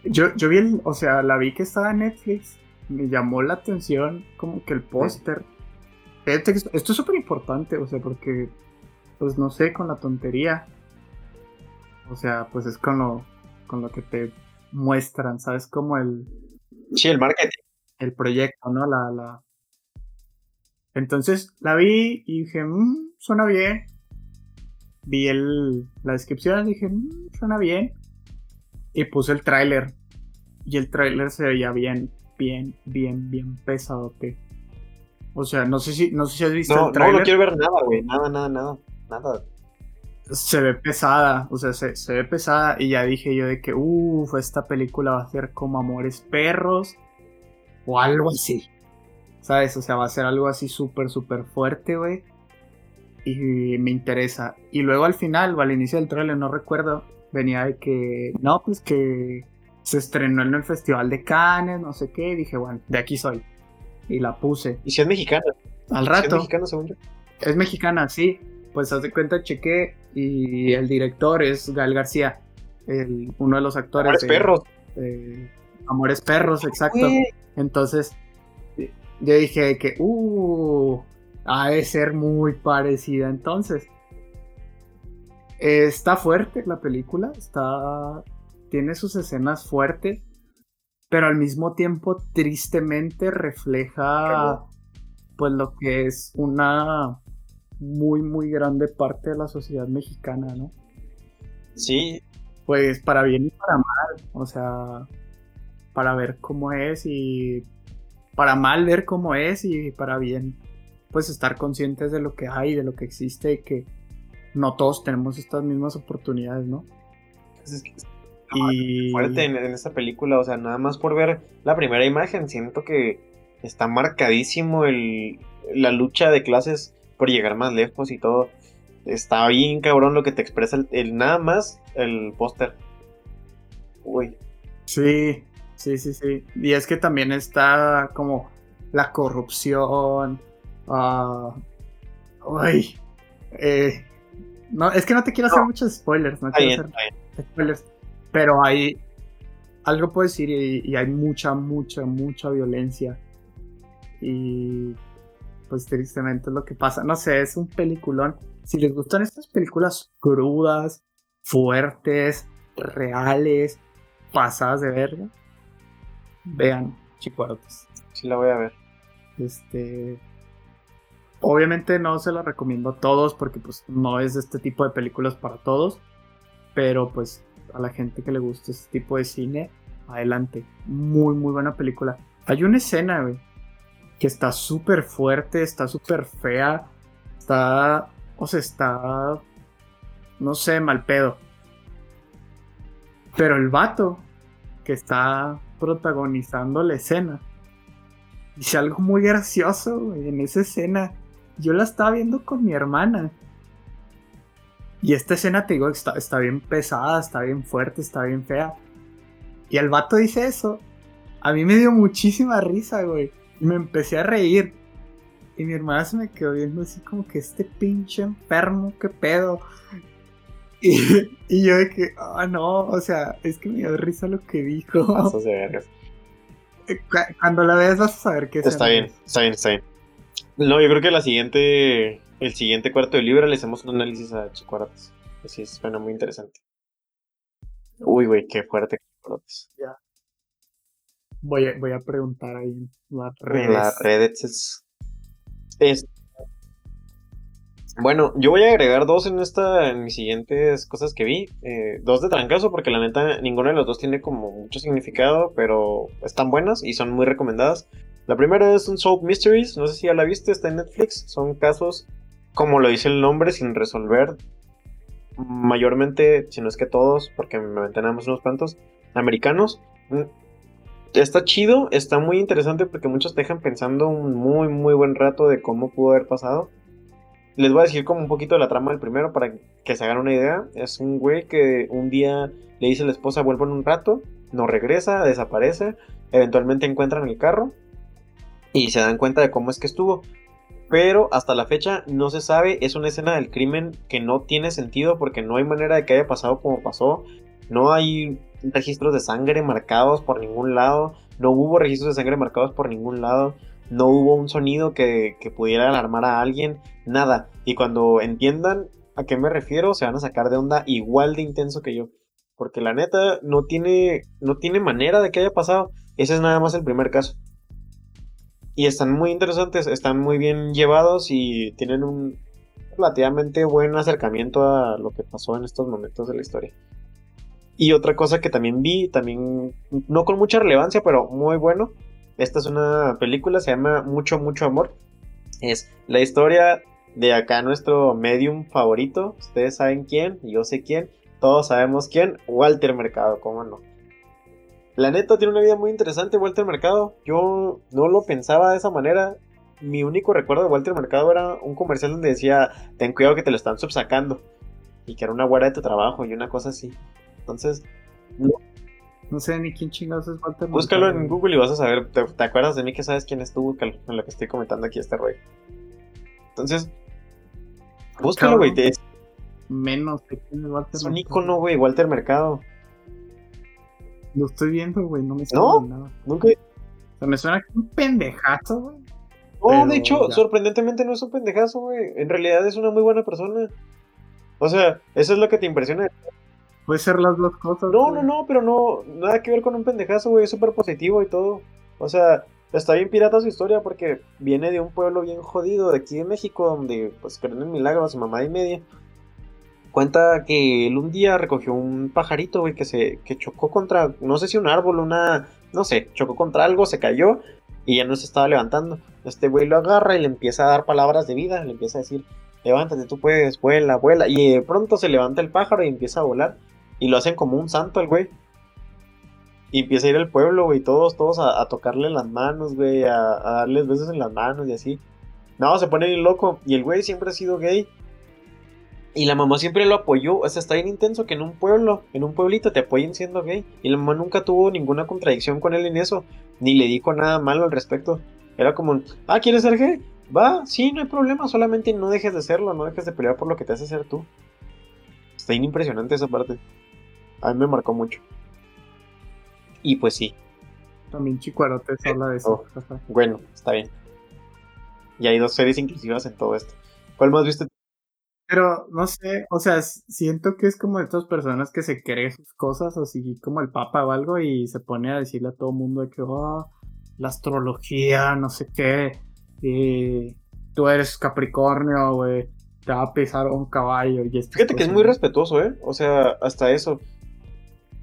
Yo, yo vi el, o sea, la vi que estaba en Netflix. Me llamó la atención como que el póster. Esto es súper importante, o sea, porque, pues no sé, con la tontería o sea, pues es con lo, con lo que te muestran, ¿sabes? Como el... Sí, el marketing. El proyecto, ¿no? La, la... Entonces la vi y dije, mmm, suena bien. Vi el, la descripción y dije, mmm, suena bien. Y puse el tráiler. Y el tráiler se veía bien, bien, bien, bien pesadote. O sea, no sé si, no sé si has visto el tráiler. No, no quiero ver nada, güey. Nada, nada, nada. Nada se ve pesada, o sea, se, ve pesada y ya dije yo de que, uff, esta película va a ser como Amores Perros o algo así, ¿sabes? O sea, va a ser algo así súper, súper fuerte, güey. Y me interesa. Y luego al final, o al inicio del trailer, no recuerdo, venía de que, no, pues que se estrenó en el Festival de Cannes, no sé qué, y dije, bueno, de aquí soy. Y la puse. ¿Y si es mexicana? Al rato. es mexicana, según yo? Es mexicana, sí pues haz de cuenta, chequé y el director es Gael García, el, uno de los actores. Amores Perros. Amores Perros, exacto. Entonces, yo dije que, uh, ha de ser muy parecida entonces. Está fuerte la película, está tiene sus escenas fuertes, pero al mismo tiempo tristemente refleja pues lo que es una muy, muy grande parte de la sociedad mexicana, ¿no? Sí. Pues para bien y para mal, o sea, para ver cómo es y para mal ver cómo es y para bien, pues estar conscientes de lo que hay, de lo que existe y que no todos tenemos estas mismas oportunidades, ¿no? Es que y fuerte en, en esta película, o sea, nada más por ver la primera imagen, siento que está marcadísimo el, la lucha de clases por llegar más lejos y todo. Está bien cabrón lo que te expresa el, nada más el póster. Uy. Sí, sí, sí, sí. Y es que también está como la corrupción. Uh, uy. Eh, no, es que no te quiero hacer muchos spoilers. No quiero hacer spoilers. Pero hay. Algo puedo decir y, y hay mucha, mucha, mucha violencia. Y pues tristemente es lo que pasa. No sé, es un peliculón. Si les gustan estas películas crudas, fuertes, reales, pasadas de verga, vean Chicuarotes. Sí, la voy a ver. Este. Obviamente no se la recomiendo a todos porque pues no es este tipo de películas para todos. Pero pues a la gente que le gusta este tipo de cine, adelante. Muy, muy buena película. Hay una escena, güey, que está súper fuerte, está súper fea, está, o sea, está, no sé, mal pedo. Pero el vato que está protagonizando la escena dice algo muy gracioso en esa escena. Yo la estaba viendo con mi hermana. Y esta escena, te digo, está, está bien pesada, está bien fuerte, está bien fea. Y el vato dice eso. A mí me dio muchísima risa, güey. Y me empecé a reír. Y mi hermana se me quedó viendo así como que este pinche enfermo, qué pedo. Y, yo de que, ah, no, o sea, es que me dio risa lo que dijo. Cuando la veas vas a saber qué es. Está bien, está bien, está bien. No, yo creo que la siguiente, el siguiente cuarto de libro le hacemos un análisis a Chicuarates. Así es, suena muy interesante. Uy, güey, qué fuerte Chicuarates. Ya. Voy a, voy a preguntar ahí en las redes. las redes es, es, Bueno, yo voy a agregar dos en esta, en mis siguientes cosas que vi. Eh, dos de trancazo, porque la neta, ninguno de los dos tiene como mucho significado, pero están buenas y son muy recomendadas. La primera es un Soap Mysteries, no sé si ya la viste, está en Netflix. Son casos, como lo dice el nombre, sin resolver. Mayormente, si no es que todos, porque me mantenemos unos cuantos, americanos. Mm, está chido, está muy interesante porque muchos te dejan pensando un muy, muy buen rato de cómo pudo haber pasado. Les voy a decir como un poquito de la trama del primero para que se hagan una idea. Es un güey que un día le dice a la esposa vuelvo en un rato, no regresa, desaparece, eventualmente encuentran el carro y se dan cuenta de cómo es que estuvo. Pero hasta la fecha no se sabe, es una escena del crimen que no tiene sentido porque no hay manera de que haya pasado como pasó. No hay registros de sangre marcados por ningún lado, no hubo registros de sangre marcados por ningún lado, no hubo un sonido que, pudiera alarmar a alguien, nada. Y cuando entiendan a qué me refiero, se van a sacar de onda igual de intenso que yo. Porque la neta no tiene, no tiene manera de que haya pasado. Ese es nada más el primer caso. Y están muy interesantes, están muy bien llevados y tienen un relativamente buen acercamiento a lo que pasó en estos momentos de la historia. Y otra cosa que también vi, también no con mucha relevancia, pero muy bueno. Esta es una película, se llama Mucho, mucho amor. Es la historia de acá nuestro medium favorito. Ustedes saben quién, yo sé quién, todos sabemos quién. Walter Mercado, cómo no. La neta tiene una vida muy interesante Walter Mercado. Yo no lo pensaba de esa manera. Mi único recuerdo de Walter Mercado era un comercial donde decía, ten cuidado que te lo están subsacando. Y que era una guarda de tu trabajo y una cosa así. Entonces... No, sé ni quién chingados es Walter Mercado. Búscalo en Google y vas a saber. ¿Te, acuerdas de mí que sabes quién es tú? En lo que estoy comentando aquí este rollo. Entonces... Búscalo, güey. Menos de quién es Walter Es un icono, güey. Walter Mercado. Lo estoy viendo, güey, no me suena ¿No? nada. Nunca. O sea, me suena que un pendejazo, güey. No, de hecho, sorprendentemente no es un pendejazo, güey. En realidad es una muy buena persona. O sea, eso es lo que te impresiona. Puede ser las dos cosas. No, no, no, pero no, nada que ver con un pendejazo, güey. Es súper positivo y todo. O sea, está bien pirata su historia porque viene de un pueblo bien jodido de aquí de México, donde pues creen en milagros, mamá y media. Cuenta que él un día recogió un pajarito, güey, que se que chocó contra, no sé si un árbol, una, no sé, chocó contra algo, se cayó y ya no se estaba levantando. Este güey lo agarra y le empieza a dar palabras de vida, le empieza a decir, levántate, tú puedes, vuela, vuela. Y de pronto se levanta el pájaro y empieza a volar. Y lo hacen como un santo el güey. Y empieza a ir al pueblo, güey, todos, todos a, tocarle las manos, güey, a, a, darles besos en las manos y así. No, se pone bien loco. Y el güey siempre ha sido gay. Y la mamá siempre lo apoyó, o sea, está bien intenso que en un pueblo, en un pueblito te apoyen siendo gay. Y la mamá nunca tuvo ninguna contradicción con él en eso, ni le dijo nada malo al respecto. Era como, ah, ¿quieres ser gay? Va, sí, no hay problema, solamente no dejes de serlo, no dejes de pelear por lo que te hace ser tú. Está bien impresionante esa parte. A mí me marcó mucho. Y pues sí. También Chicuarote habla de eso. Oh, bueno, está bien. Y hay dos series inclusivas en todo esto. ¿Cuál más viste pero no sé, o sea, siento que es como de estas personas que se creen sus cosas, así como el Papa o algo, y se pone a decirle a todo mundo de que, oh, la astrología, no sé qué, y tú eres Capricornio, güey, te va a pisar un caballo. Y Fíjate que es muy respetuoso, ¿eh? O sea, hasta eso.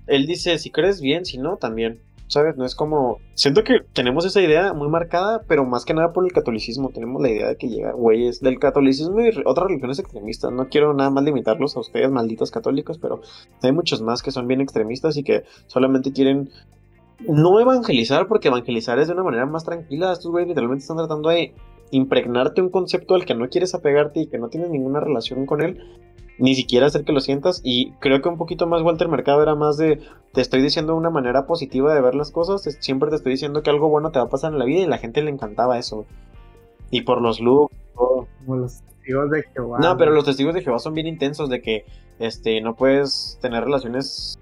Él dice, si crees bien, si no, también. ¿Sabes? No es como... Siento que tenemos esa idea muy marcada, pero más que nada por el catolicismo. Tenemos la idea de que llega güeyes del catolicismo y otras religiones extremistas. No quiero nada más limitarlos a ustedes, malditos católicos, pero hay muchos más que son bien extremistas y que solamente quieren no evangelizar, porque evangelizar es de una manera más tranquila. Estos güeyes literalmente están tratando de impregnarte un concepto al que no quieres apegarte y que no tienes ninguna relación con él ni siquiera hacer que lo sientas. Y creo que un poquito más Walter Mercado era más de te estoy diciendo una manera positiva de ver las cosas. Siempre te estoy diciendo que algo bueno te va a pasar en la vida y la gente le encantaba eso. Y por los looks, Como los testigos de Jehová. No, pero los testigos de Jehová son bien intensos de que este no puedes tener relaciones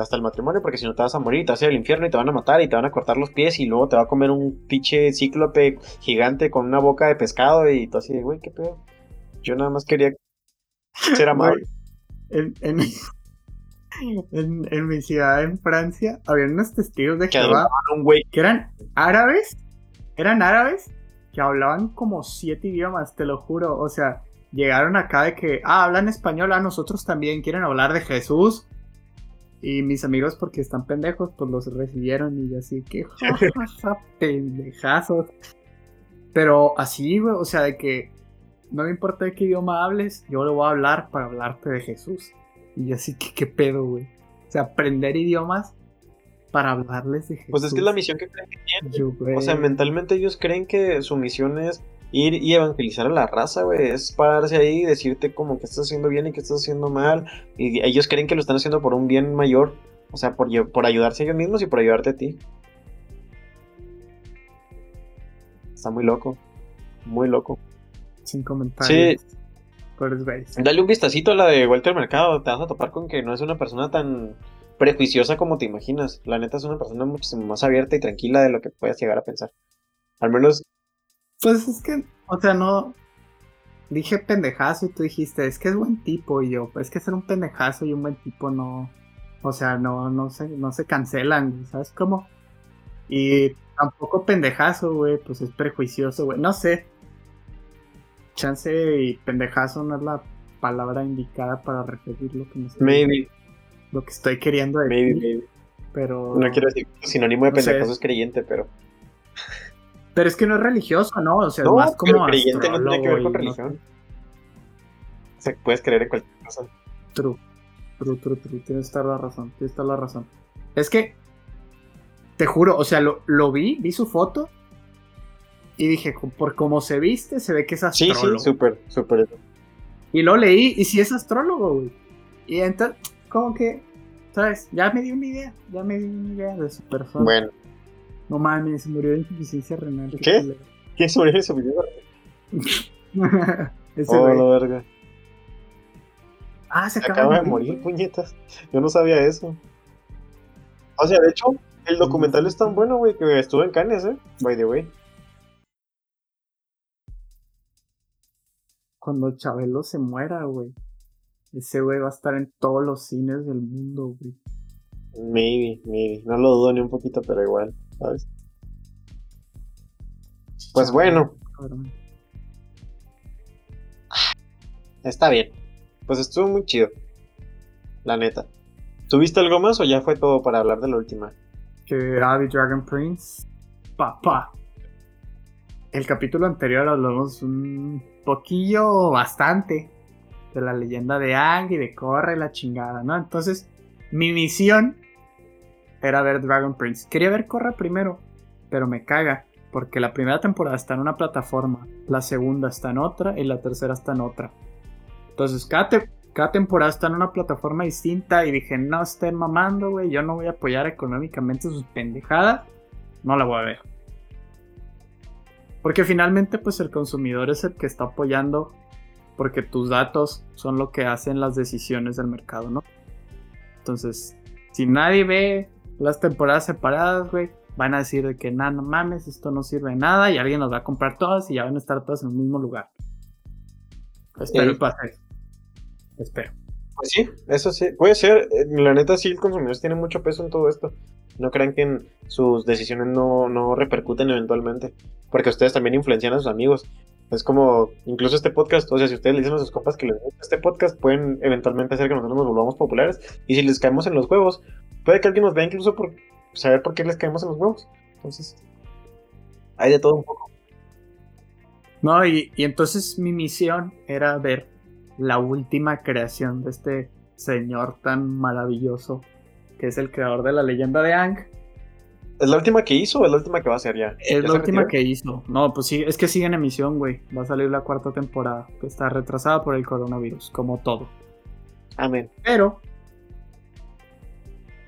hasta el matrimonio porque si no te vas a morir, te vas a ir al infierno y te van a matar y te van a cortar los pies y luego te va a comer un pinche cíclope gigante con una boca de pescado y todo así de, güey, qué pedo. Yo nada más quería ser amable. En, en, mi ciudad, en Francia, había unos testigos de Jehová que eran árabes, eran árabes que hablaban como siete idiomas, te lo juro. O sea, llegaron acá de que, ah, hablan español, a nosotros también quieren hablar de Jesús. Y mis amigos, porque están pendejos, pues los recibieron y así que, pendejazos. Pero así, güey, o sea, de que no me importa de qué idioma hables, yo le voy a hablar para hablarte de Jesús. Y así que, ¿qué pedo, güey? O sea, aprender idiomas para hablarles de Jesús. Pues es que es la misión que creen que tienen. o sea, mentalmente ellos creen que su misión es ir y evangelizar a la raza, güey. Es pararse ahí y decirte como que estás haciendo bien y que estás haciendo mal. Y ellos creen que lo están haciendo por un bien mayor. O sea, por, por ayudarse a ellos mismos y por ayudarte a ti. Está muy loco. Muy loco. Sin comentarios. Sí. Dale un vistacito a la de Walter Mercado. Te vas a topar con que no es una persona tan prejuiciosa como te imaginas. La neta es una persona muchísimo más abierta y tranquila de lo que puedas llegar a pensar. Al menos. Pues es que, o sea, no. Dije pendejazo y tú dijiste, es que es buen tipo. Y yo, es que ser un pendejazo y un buen tipo no. O sea, no, no, se, no se cancelan, ¿sabes cómo? Y tampoco pendejazo, güey, pues es prejuicioso, güey. No sé. Chance y pendejazo no es la palabra indicada para referir lo que me Maybe lo que estoy queriendo decir. Maybe, Pero. No quiero decir sinónimo de pendejoso es creyente, pero. Pero es que no es religioso, ¿no? O sea, es más como. creyente no tiene que ver con religión. O sea, puedes creer en cualquier cosa. True. True, true, true. Tienes toda la razón. Tienes toda la razón. Es que. Te juro, o sea, lo, lo vi, vi su foto. Y dije, por cómo se viste, se ve que es astrólogo. Sí, sí, súper, súper. Y lo leí, y sí es astrólogo, güey. Y entonces, como que, ¿sabes? Ya me di una idea, ya me di una idea de su persona. Bueno. No mames, se murió de insuficiencia renal. ¿Qué? ¿Quién se murió de insuficiencia renal? oh, la verga. Ah, se, acaba, de morir, puñetas. Yo no sabía eso. O sea, de hecho, el documental es tan bueno, güey, que estuvo en Cannes, ¿eh? By the way. Cuando Chabelo se muera, güey. Ese güey va a estar en todos los cines del mundo, güey. Maybe, maybe. No lo dudo ni un poquito, pero igual, ¿sabes? Pues bueno. Está bien. Pues estuvo muy chido. La neta. ¿Tuviste algo más o ya fue todo para hablar de la última? Que Abby Dragon Prince. Papá. El capítulo anterior hablamos un poquillo bastante de la leyenda de Ang y de Korra y la chingada, ¿no? Entonces, mi misión era ver Dragon Prince. Quería ver Korra primero, pero me caga, porque la primera temporada está en una plataforma, la segunda está en otra y la tercera está en otra. Entonces, cada, cada temporada está en una plataforma distinta y dije, no estén mamando, güey, yo no voy a apoyar económicamente sus pendejadas, no la voy a ver. Porque finalmente, pues el consumidor es el que está apoyando porque tus datos son lo que hacen las decisiones del mercado, ¿no? Entonces, si nadie ve las temporadas separadas, güey, van a decir de que nada, no mames, esto no sirve de nada y alguien nos va a comprar todas y ya van a estar todas en el mismo lugar. Espero que pase. Espero. Pues sí, eso sí, puede ser. Eh, la neta, sí, el consumidor tiene mucho peso en todo esto. No crean que sus decisiones no, no repercuten eventualmente. Porque ustedes también influencian a sus amigos. Es como, incluso este podcast, o sea, si ustedes le dicen a sus compas que les gusta este podcast, pueden eventualmente hacer que nosotros nos volvamos populares. Y si les caemos en los huevos, puede que alguien nos vea incluso por saber por qué les caemos en los huevos. Entonces, hay de todo un poco. No, y, y entonces mi misión era ver la última creación de este señor tan maravilloso, que es el creador de la leyenda de Ang, ¿Es la última que hizo o es la última que va a hacer ya? Es la última que hizo. No, pues sí, es que sigue en emisión, güey. Va a salir la cuarta temporada, que está retrasada por el coronavirus, como todo. Amén. Pero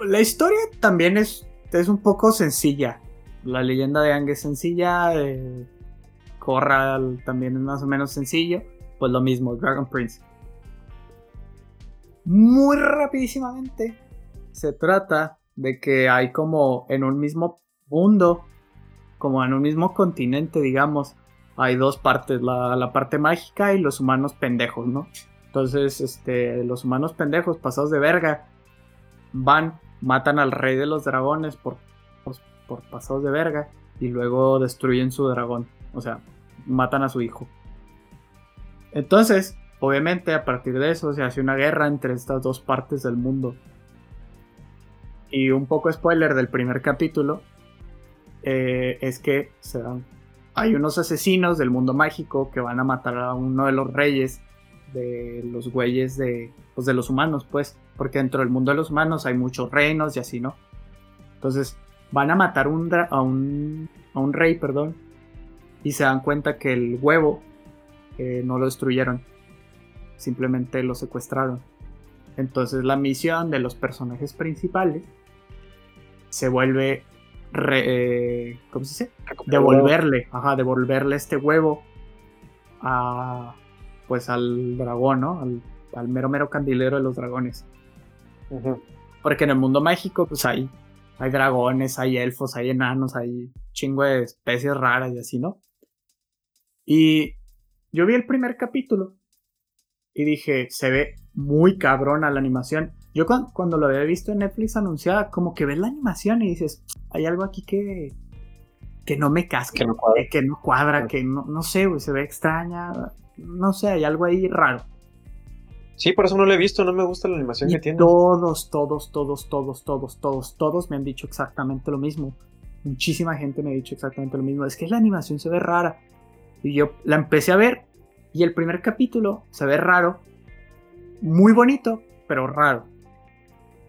la historia también es, es un poco sencilla. La leyenda de Ang es sencilla. Eh, Corral también es más o menos sencillo. Pues lo mismo, Dragon Prince. Muy rapidísimamente se trata de que hay como en un mismo mundo, como en un mismo continente, digamos, hay dos partes, la, parte mágica y los humanos pendejos, ¿no? Entonces, este, los humanos pendejos pasados de verga van, matan al rey de los dragones por, por, por pasados de verga y luego destruyen su dragón, o sea, matan a su hijo. Entonces, obviamente, a partir de eso se hace una guerra entre estas dos partes del mundo. Y un poco spoiler del primer capítulo eh, es que se dan, hay unos asesinos del mundo mágico que van a matar a uno de los reyes de los güeyes de, pues de los humanos, pues, porque dentro del mundo de los humanos hay muchos reinos y así, ¿no? Entonces, van a matar un, a, un, a un rey, perdón, y se dan cuenta que el huevo eh, no lo destruyeron, simplemente lo secuestraron. Entonces la misión de los personajes principales se vuelve, eh, ¿cómo se dice? Devolverle, ajá, devolverle este huevo a, pues al dragón, ¿no? Al, mero mero candilero de los dragones. Porque en el mundo mágico, pues hay, hay dragones, hay elfos, hay enanos, hay chingo de especies raras y así, ¿no? Y yo vi el primer capítulo y dije, se ve muy cabrona la animación. Yo cuando, lo había visto en Netflix anunciada, como que ves la animación y dices, hay algo aquí que, que no me casca, que no cuadra, que no, cuadra, que no, no sé, se ve extraña no sé, hay algo ahí raro. Sí, por eso no lo he visto, no me gusta la animación que tiene. Todos, todos, todos, todos, todos, todos, todos me han dicho exactamente lo mismo. Muchísima gente me ha dicho exactamente lo mismo. Es que la animación se ve rara. Y yo la empecé a ver y el primer capítulo se ve raro. Muy bonito, pero raro.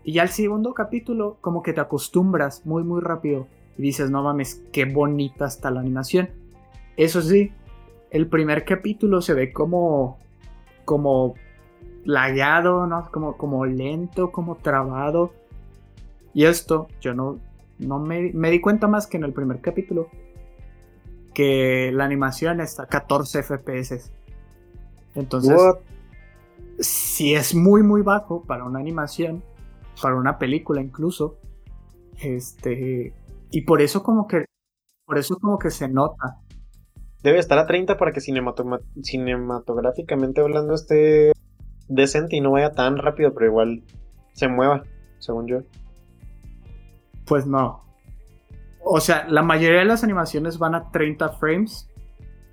Y ya el segundo capítulo como que te acostumbras muy muy rápido. Y dices, no mames, qué bonita está la animación. Eso sí, el primer capítulo se ve como, como lagueado, ¿no? Como, como lento, como trabado. Y esto, yo no, no me, me di cuenta más que en el primer capítulo que la animación está a 14 FPS. Entonces, si es muy, muy bajo para una animación, para una película incluso, este, y por eso como que, por eso como que se nota debe estar a 30 para que cinematográficamente hablando esté decente y no vaya tan rápido, pero igual se mueva, según yo. Pues no. O sea, la mayoría de las animaciones van a 30 frames.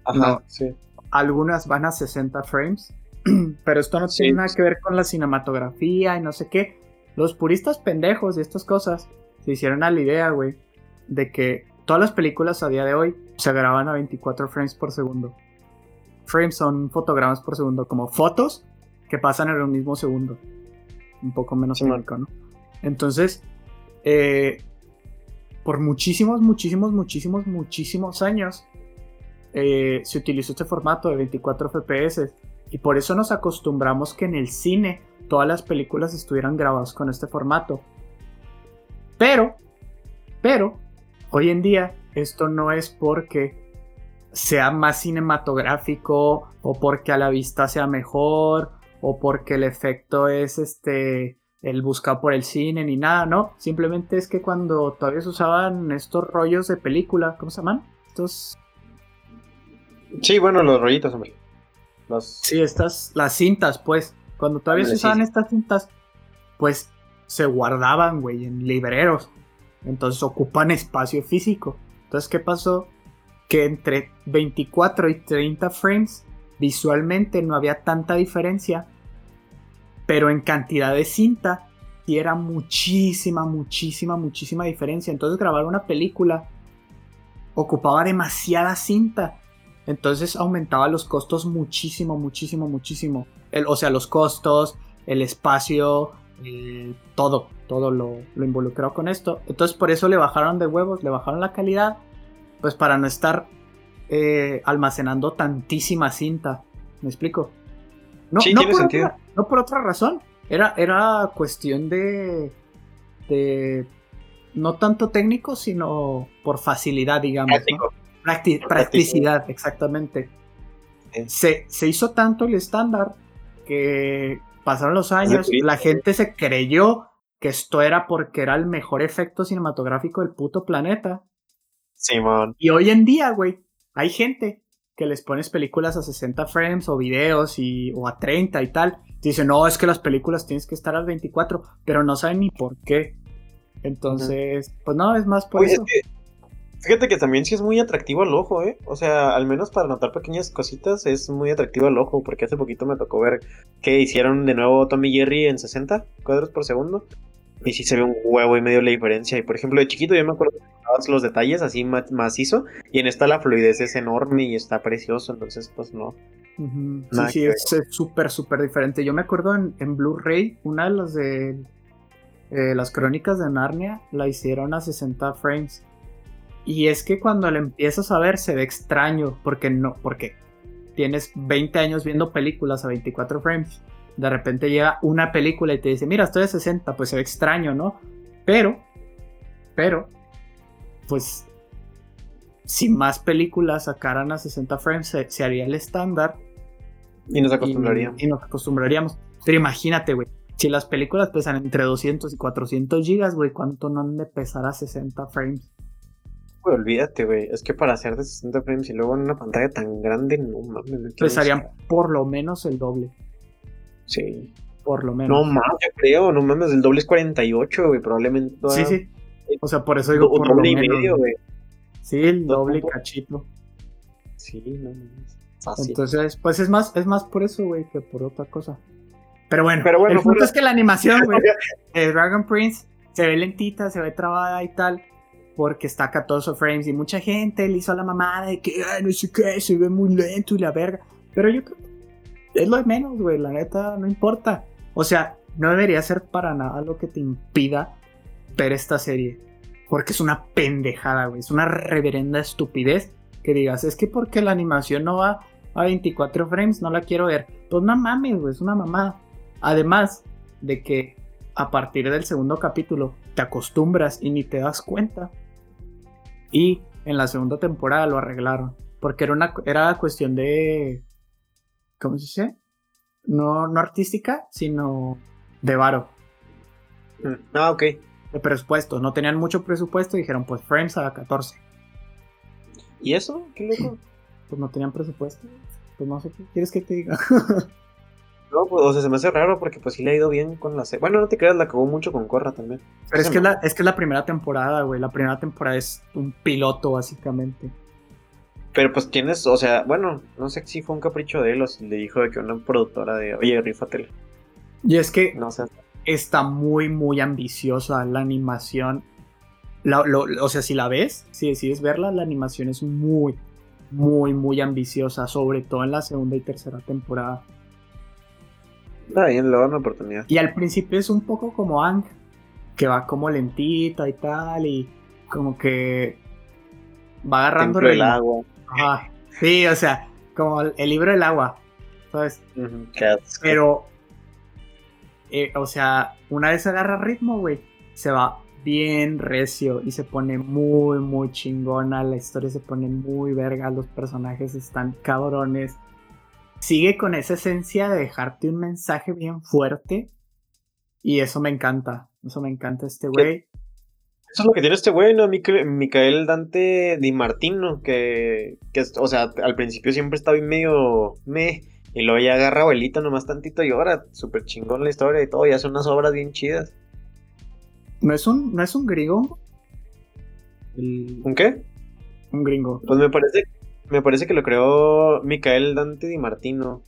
Ajá, sí. Algunas van a 60 frames. Pero esto no tiene nada que ver con la cinematografía y no sé qué. Los puristas pendejos de estas cosas se hicieron a la idea, güey, de que todas las películas a día de hoy se graban a 24 frames por segundo. Frames son fotogramas por segundo, como fotos que pasan en el mismo segundo. Un poco menos técnico, ¿no? Entonces, eh, por muchísimos, muchísimos, muchísimos, muchísimos años eh, se utilizó este formato de 24 FPS y por eso nos acostumbramos que en el cine todas las películas estuvieran grabadas con este formato. Pero, pero, hoy en día esto no es porque sea más cinematográfico o porque a la vista sea mejor o porque el efecto es este el buscado por el cine ni nada, no, simplemente es que cuando todavía se usaban estos rollos de película, ¿cómo se llaman? Estos Sí, bueno, los rollitos, hombre. Sí, estas las cintas, pues, cuando todavía se usaban estas cintas, pues se guardaban, güey, en libreros. Entonces ocupan espacio físico. Entonces, ¿qué pasó? Que entre 24 y 30 frames visualmente no había tanta diferencia, pero en cantidad de cinta sí era muchísima, muchísima, muchísima diferencia. Entonces grabar una película ocupaba demasiada cinta. Entonces aumentaba los costos muchísimo, muchísimo, muchísimo. o sea, los costos, el espacio, eh, todo, todo lo, lo, involucró con esto. Entonces por eso le bajaron de huevos, le bajaron la calidad, pues para no estar eh, almacenando tantísima cinta. ¿Me explico? No, sí, tiene sentido. no por otra razón. Era, era cuestión de, de no tanto técnico, sino por facilidad, digamos. Practicidad, exactamente. Se, se, hizo tanto el estándar que pasaron los años, la gente se creyó que esto era porque era el mejor efecto cinematográfico del puto planeta. Simón. Y hoy en día, güey, hay gente que les pones películas a 60 frames o videos y, o a 30 y tal. Dicen, no, es que las películas tienes que estar a 24, pero no saben ni por qué. Entonces, pues no, es más por eso. Fíjate que también sí es muy atractivo al ojo, ¿eh? O sea, al menos para notar pequeñas cositas es muy atractivo al ojo, porque hace poquito me tocó ver que hicieron de nuevo Tommy Jerry en 60 cuadros por segundo. Y sí se ve un huevo y medio la diferencia. Y por ejemplo, de chiquito yo me acuerdo de los detalles así macizo. Y en esta la fluidez es enorme y está precioso. Entonces, pues no. Sí, sí, es súper, súper diferente. Yo me acuerdo en, en Blu-ray, una de las de eh, las crónicas de Narnia la hicieron a 60 frames. Y es que cuando la empiezas a ver se ve extraño. Porque no, porque tienes 20 años viendo películas a 24 frames de repente llega una película y te dice, mira, estoy a 60, pues se ve extraño, ¿no? Pero, pero, pues, si más películas sacaran a 60 frames, se, haría el estándar. Y nos acostumbraríamos. Y, nos acostumbraríamos. Pero imagínate, güey, si las películas pesan entre 200 y 400 gigas, güey, ¿cuánto no han de pesar a 60 frames? Güey, olvídate, güey. Es que para hacer de 60 frames y luego en una pantalla tan grande, no mames. Pesarían por lo menos el doble. Sí. Por lo menos. No más, yo creo, no mames, el doble es 48, güey, probablemente. Sí, sí. O sea, por eso digo por doble lo menos, y medio, güey. Sí, el doble cachito. Sí, no mames. Entonces, pues es más, es más por eso, güey, que por otra cosa. Pero bueno, Pero bueno el punto es que la animación, güey, de Dragon Prince se ve lentita, se ve trabada y tal, porque está a 14 frames y mucha gente le hizo la mamada de que, no sé qué, se ve muy lento y la verga. Pero yo creo es lo de menos, güey, la neta, no importa. O sea, no debería ser para nada lo que te impida ver esta serie. Porque es una pendejada, güey. Es una reverenda estupidez que digas, es que porque la animación no va a 24 frames, no la quiero ver. Pues no mames, güey, es una mamada. Además de que a partir del segundo capítulo te acostumbras y ni te das cuenta. Y en la segunda temporada lo arreglaron. Porque era una era cuestión de ¿cómo se dice? No, no artística, sino de varo. Mm, ah, ok. De presupuesto. No tenían mucho presupuesto y dijeron, pues frames a 14. ¿Y eso? ¿Qué loco? Pues no tenían presupuesto. Pues no sé qué quieres que te diga. no, pues, o sea, se me hace raro porque pues sí le ha ido bien con la serie. Bueno, no te creas, la acabó mucho con Corra también. Pero es que, la, es que la primera temporada, güey. La primera temporada es un piloto, básicamente. Pero pues tienes, o sea, bueno, no sé si fue un capricho de él o si le dijo de que una productora de, oye, rífatele. Y es que no está muy, muy ambiciosa la animación. o sea, si la ves, si decides verla, la animación es muy, muy, muy ambiciosa, sobre todo en la segunda y tercera temporada. Está bien, le da una oportunidad. Y al principio es un poco como Ang, que va como lentita y tal, y como que va agarrando el agua. Ajá. Sí, o sea, como el libro del agua, ¿sabes? Pero, eh, o sea, una vez agarra ritmo, güey, se va bien recio y se pone muy, muy chingona. La historia se pone muy verga, los personajes están cabrones. Sigue con esa esencia de dejarte un mensaje bien fuerte. Y eso me encanta. Eso me encanta este güey. Eso es lo que tiene este güey, ¿no? Micael Dante Di Martino, que, que, o sea, al principio siempre estaba medio me, y luego ya agarra abuelita nomás tantito y ahora, súper chingón la historia y todo, y hace unas obras bien chidas. ¿No es un, no es un gringo? ¿Un qué? Un gringo. Pues me parece, me parece que lo creó Micael Dante Di Martino.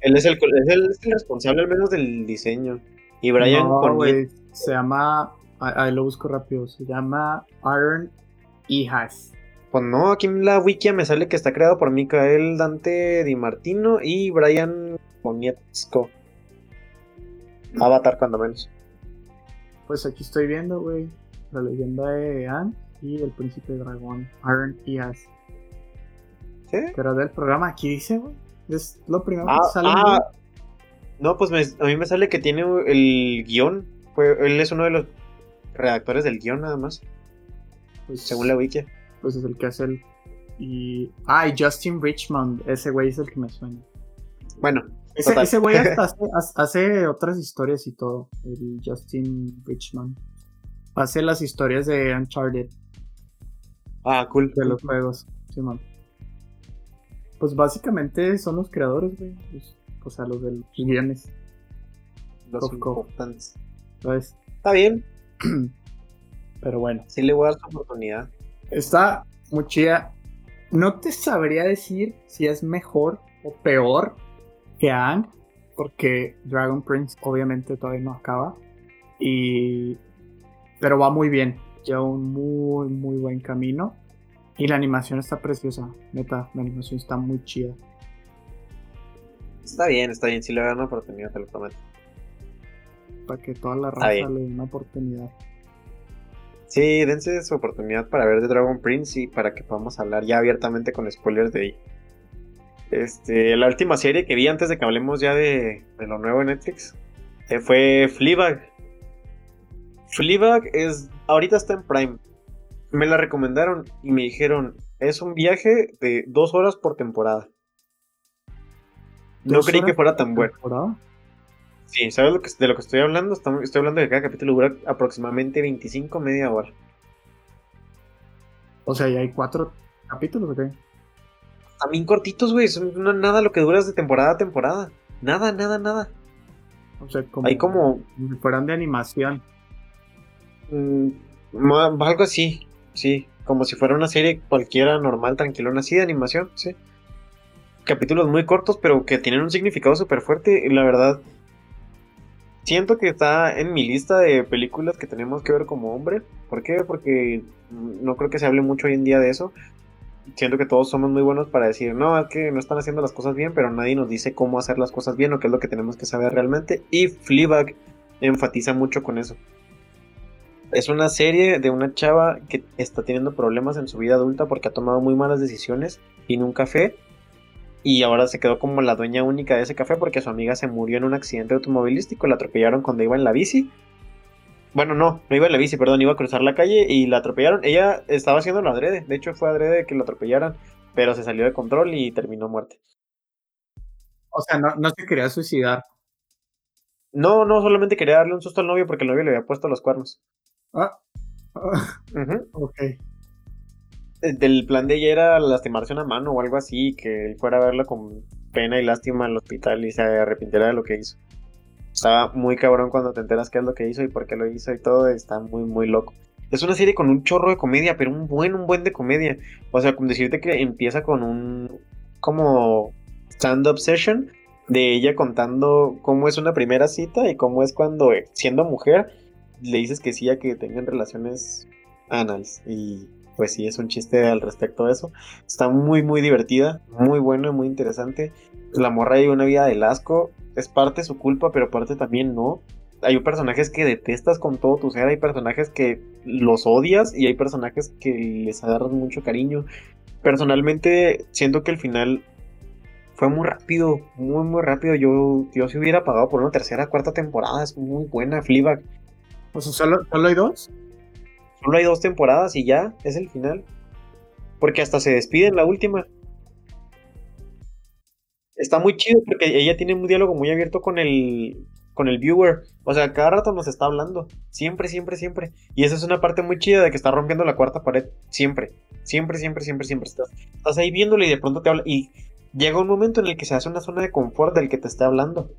Él es el, es el, responsable al menos del diseño. Y Brian no, Se llama Ahí lo busco rápido. Se llama Iron Hijas. Pues no, aquí en la wiki me sale que está creado por Micael Dante Di Martino y Brian Ponietsko. Avatar, cuando menos. Pues aquí estoy viendo, güey. La leyenda de Anne y el príncipe dragón. Iron Hijas. ¿Sí? Pero del programa aquí dice, güey. Es lo primero que ah, sale. Ah, no, pues a mí me sale que tiene el guion. él es uno de los redactores del guion nada más. Pues, según la wiki. Pues es el que hace el. Y. Ah, y Justin Richmond. Ese güey es el que me suena. Bueno. Ese, güey hasta hace, otras historias y todo. El Justin Richmond. Hace las historias de Uncharted. Ah, cool. De los juegos. Sí, man. Pues básicamente son los creadores, güey. O sea, los de los guiones. Los importantes. ¿Sabes? Está bien. Pero bueno. Sí le voy a dar su oportunidad. Está, muy chida. No te sabría decir si es mejor o peor que Ang, porque Dragon Prince obviamente todavía no acaba. Y. Pero va muy bien. Lleva un muy, muy buen camino. Y la animación está preciosa. Neta, la animación está muy chida. Está bien, está bien. Si le dan una oportunidad, te lo prometo. Para que toda la raza le dé una oportunidad. Sí, dense su oportunidad para ver The Dragon Prince y para que podamos hablar ya abiertamente con spoilers de ahí. Este, la última serie que vi antes de que hablemos ya de, lo nuevo en Netflix eh, fue Fleabag. Fleabag es, ahorita está en Prime. Me la recomendaron y me dijeron, es un viaje de dos horas por temporada. No creí que fuera tan bueno. Sí, ¿sabes lo que, de lo que estoy hablando? Estoy hablando de que cada capítulo dura aproximadamente 25, media hora. O sea, ¿ya hay cuatro capítulos o qué? También cortitos, güey. Son nada lo que duras de temporada a temporada. Nada, nada, nada. O sea, como. Hay como. Si fueran de animación. Mm, algo así, sí. Como si fuera una serie cualquiera normal, tranquilona, así de animación, sí. Capítulos muy cortos, pero que tienen un significado súper fuerte. Y la verdad, siento que está en mi lista de películas que tenemos que ver como hombre. ¿Por qué? Porque no creo que se hable mucho hoy en día de eso siento que todos somos muy buenos para decir, no, es que no están haciendo las cosas bien, pero nadie nos dice cómo hacer las cosas bien o qué es lo que tenemos que saber realmente. Y Fleabag enfatiza mucho con eso. Es una serie de una chava que está teniendo problemas en su vida adulta porque ha tomado muy malas decisiones en un café y ahora se quedó como la dueña única de ese café porque su amiga se murió en un accidente automovilístico, la atropellaron cuando iba en la bici bueno, no, no iba en la bici, perdón, iba a cruzar la calle y la atropellaron. Ella estaba haciendo la adrede, de hecho fue adrede que la atropellaran, pero se salió de control y terminó muerte. O sea, no, no se quería suicidar. No, no, solamente quería darle un susto al novio porque el novio le había puesto los cuernos. Ah. Ok. El plan de ella era lastimarse una mano o algo así, que él fuera a verla con pena y lástima al hospital y se arrepintiera de lo que hizo. Está muy cabrón cuando te enteras qué es lo que hizo y por qué lo hizo y todo. Está muy, muy loco. Es una serie con un chorro de comedia, pero un buen, un buen de comedia. O sea, decirte que empieza con un como stand-up session de ella contando cómo es una primera cita y cómo es cuando, siendo mujer, le dices que sí a que tengan relaciones anales. Y pues sí, es un chiste al respecto de eso. Está muy, muy divertida, muy buena, muy interesante. La morra lleva una vida de asco es parte su culpa, pero parte también no. Hay personajes que detestas con todo tu ser, hay personajes que los odias y hay personajes que les agarras mucho cariño. Personalmente siento que el final fue muy rápido, muy muy rápido. Yo, yo se hubiera pagado por una tercera, cuarta temporada, es muy buena Fleabag. O sea, ¿solo, ¿solo hay dos? Solo hay dos temporadas y ya, es el final. Porque hasta se despide en la última está muy chido porque ella tiene un diálogo muy abierto con el, con el viewer. O sea, cada rato nos está hablando. Siempre, siempre, siempre. Y esa es una parte muy chida de que está rompiendo la cuarta pared. Siempre. Siempre, siempre, siempre, siempre. Estás, estás ahí viéndole y de pronto te habla. Y llega un momento en el que se hace una zona de confort del que te está hablando.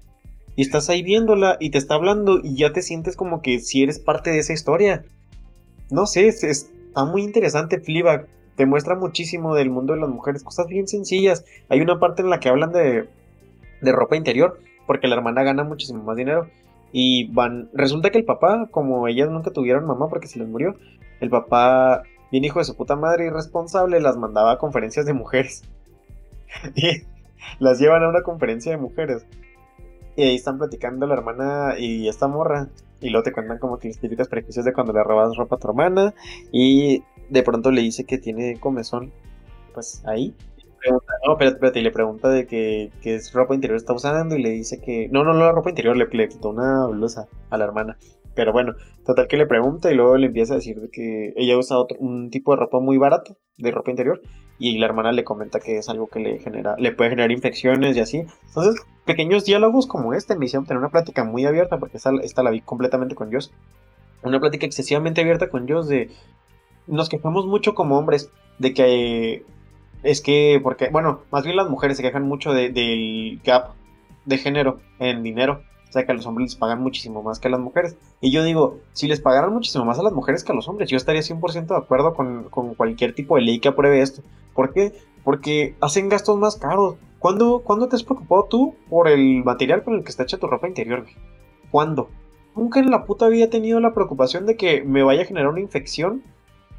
Y estás ahí viéndola y te está hablando y ya te sientes como que si eres parte de esa historia. No sé, está muy interesante Fleabag te muestra muchísimo del mundo de las mujeres, cosas bien sencillas. Hay una parte en la que hablan de, de ropa interior, porque la hermana gana muchísimo más dinero. Y van, resulta que el papá, como ellas nunca tuvieron mamá porque se les murió, el papá, bien hijo de su puta madre irresponsable, las mandaba a conferencias de mujeres. y las llevan a una conferencia de mujeres. Y ahí están platicando la hermana y esta morra. Y luego te cuentan como que los típicos prejuicios de cuando le robas ropa a tu hermana. Y de pronto le dice que tiene comezón, pues ahí. Pregunta, no, espérate, espérate, y le pregunta de que, es ropa interior está usando y le dice que... No, no, no, la ropa interior, le, le quitó una blusa a la hermana. Pero bueno, total que le pregunta y luego le empieza a decir de que ella usa otro, un tipo de ropa muy barato, de ropa interior, y la hermana le comenta que es algo que le genera, le puede generar infecciones y así. Entonces, pequeños diálogos como este me hicieron tener una plática muy abierta, porque esta, esta la vi completamente con Dios. Una plática excesivamente abierta con Dios de nos quejamos mucho como hombres de que es que, porque, bueno, más bien las mujeres se quejan mucho del gap de género en dinero. O sea, que a los hombres les pagan muchísimo más que a las mujeres. Y yo digo, si les pagaran muchísimo más a las mujeres que a los hombres, yo estaría 100% de acuerdo con, con, cualquier tipo de ley que apruebe esto. ¿Por qué? Porque hacen gastos más caros. ¿Cuándo, ¿Cuándo te has preocupado tú por el material con el que está hecha tu ropa interior? ¿Cuándo? Nunca en la puta he tenido la preocupación de que me vaya a generar una infección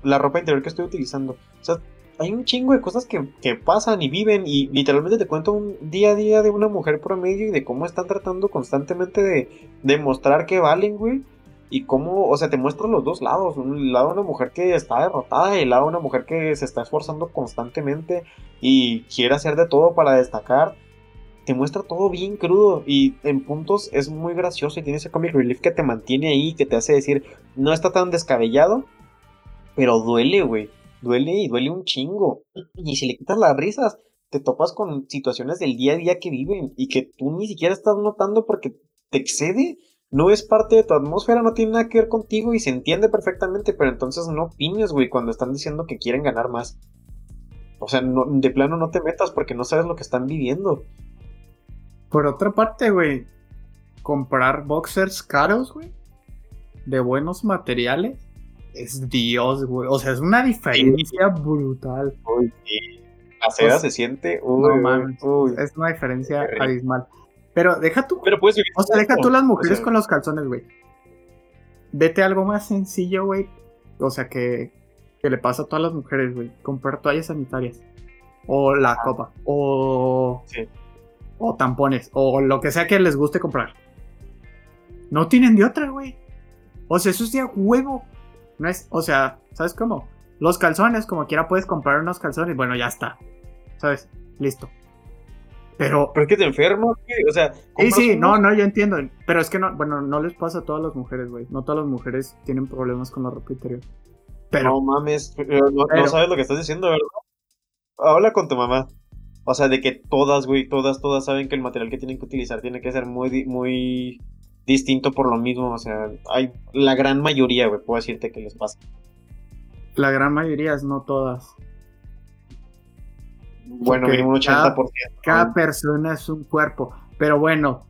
la ropa interior que estoy utilizando. O sea, hay un chingo de cosas que, pasan y viven y literalmente te cuento un día a día de una mujer promedio y de cómo están tratando constantemente de demostrar que valen, güey. Y cómo, o sea, te muestran los dos lados. Un lado de una mujer que está derrotada y el lado de una mujer que se está esforzando constantemente y quiere hacer de todo para destacar. Te muestra todo bien crudo y en puntos es muy gracioso y tiene ese comic relief que te mantiene ahí, que te hace decir, no está tan descabellado, pero duele, güey. Duele y duele un chingo. Y si le quitas las risas, te topas con situaciones del día a día que viven y que tú ni siquiera estás notando porque te excede. No es parte de tu atmósfera, no tiene nada que ver contigo y se entiende perfectamente, pero entonces no opines, güey, cuando están diciendo que quieren ganar más. O sea, de plano no te metas porque no sabes lo que están viviendo. Por otra parte, güey, comprar boxers caros, güey, de buenos materiales, es Dios, güey. O sea, es una diferencia brutal. Uy, sí. La seda se siente. Uy, es una diferencia abismal. Pero deja tú. Pero puedes O sea, deja tú las mujeres con los calzones, güey. Vete a algo más sencillo, güey. O sea, que, que le pasa a todas las mujeres, güey. Comprar toallas sanitarias. O la ah. copa. O. Sí. O tampones. O lo que sea que les guste comprar. No tienen de otra, güey. O sea, eso es de huevo. No es, o sea, ¿sabes cómo? Los calzones, como quiera puedes comprar unos calzones, bueno, ya está. ¿Sabes? Listo. Pero. ¿Pero es que te enfermo? O sea. Sí, sí, no, no, yo entiendo. Pero es que no, bueno, no les pasa a todas las mujeres, güey. No todas las mujeres tienen problemas con la ropa interior. Pero. No mames, no, sabes lo que estás diciendo, ¿verdad? Habla con tu mamá. O sea, de que todas, güey, todas, todas saben que el material que tienen que utilizar tiene que ser muy, muy distinto por lo mismo. O sea, hay la gran mayoría, güey, puedo decirte que les pasa. La gran mayoría, es no todas. Bueno, un 80%. Cada, persona es un cuerpo. Pero bueno.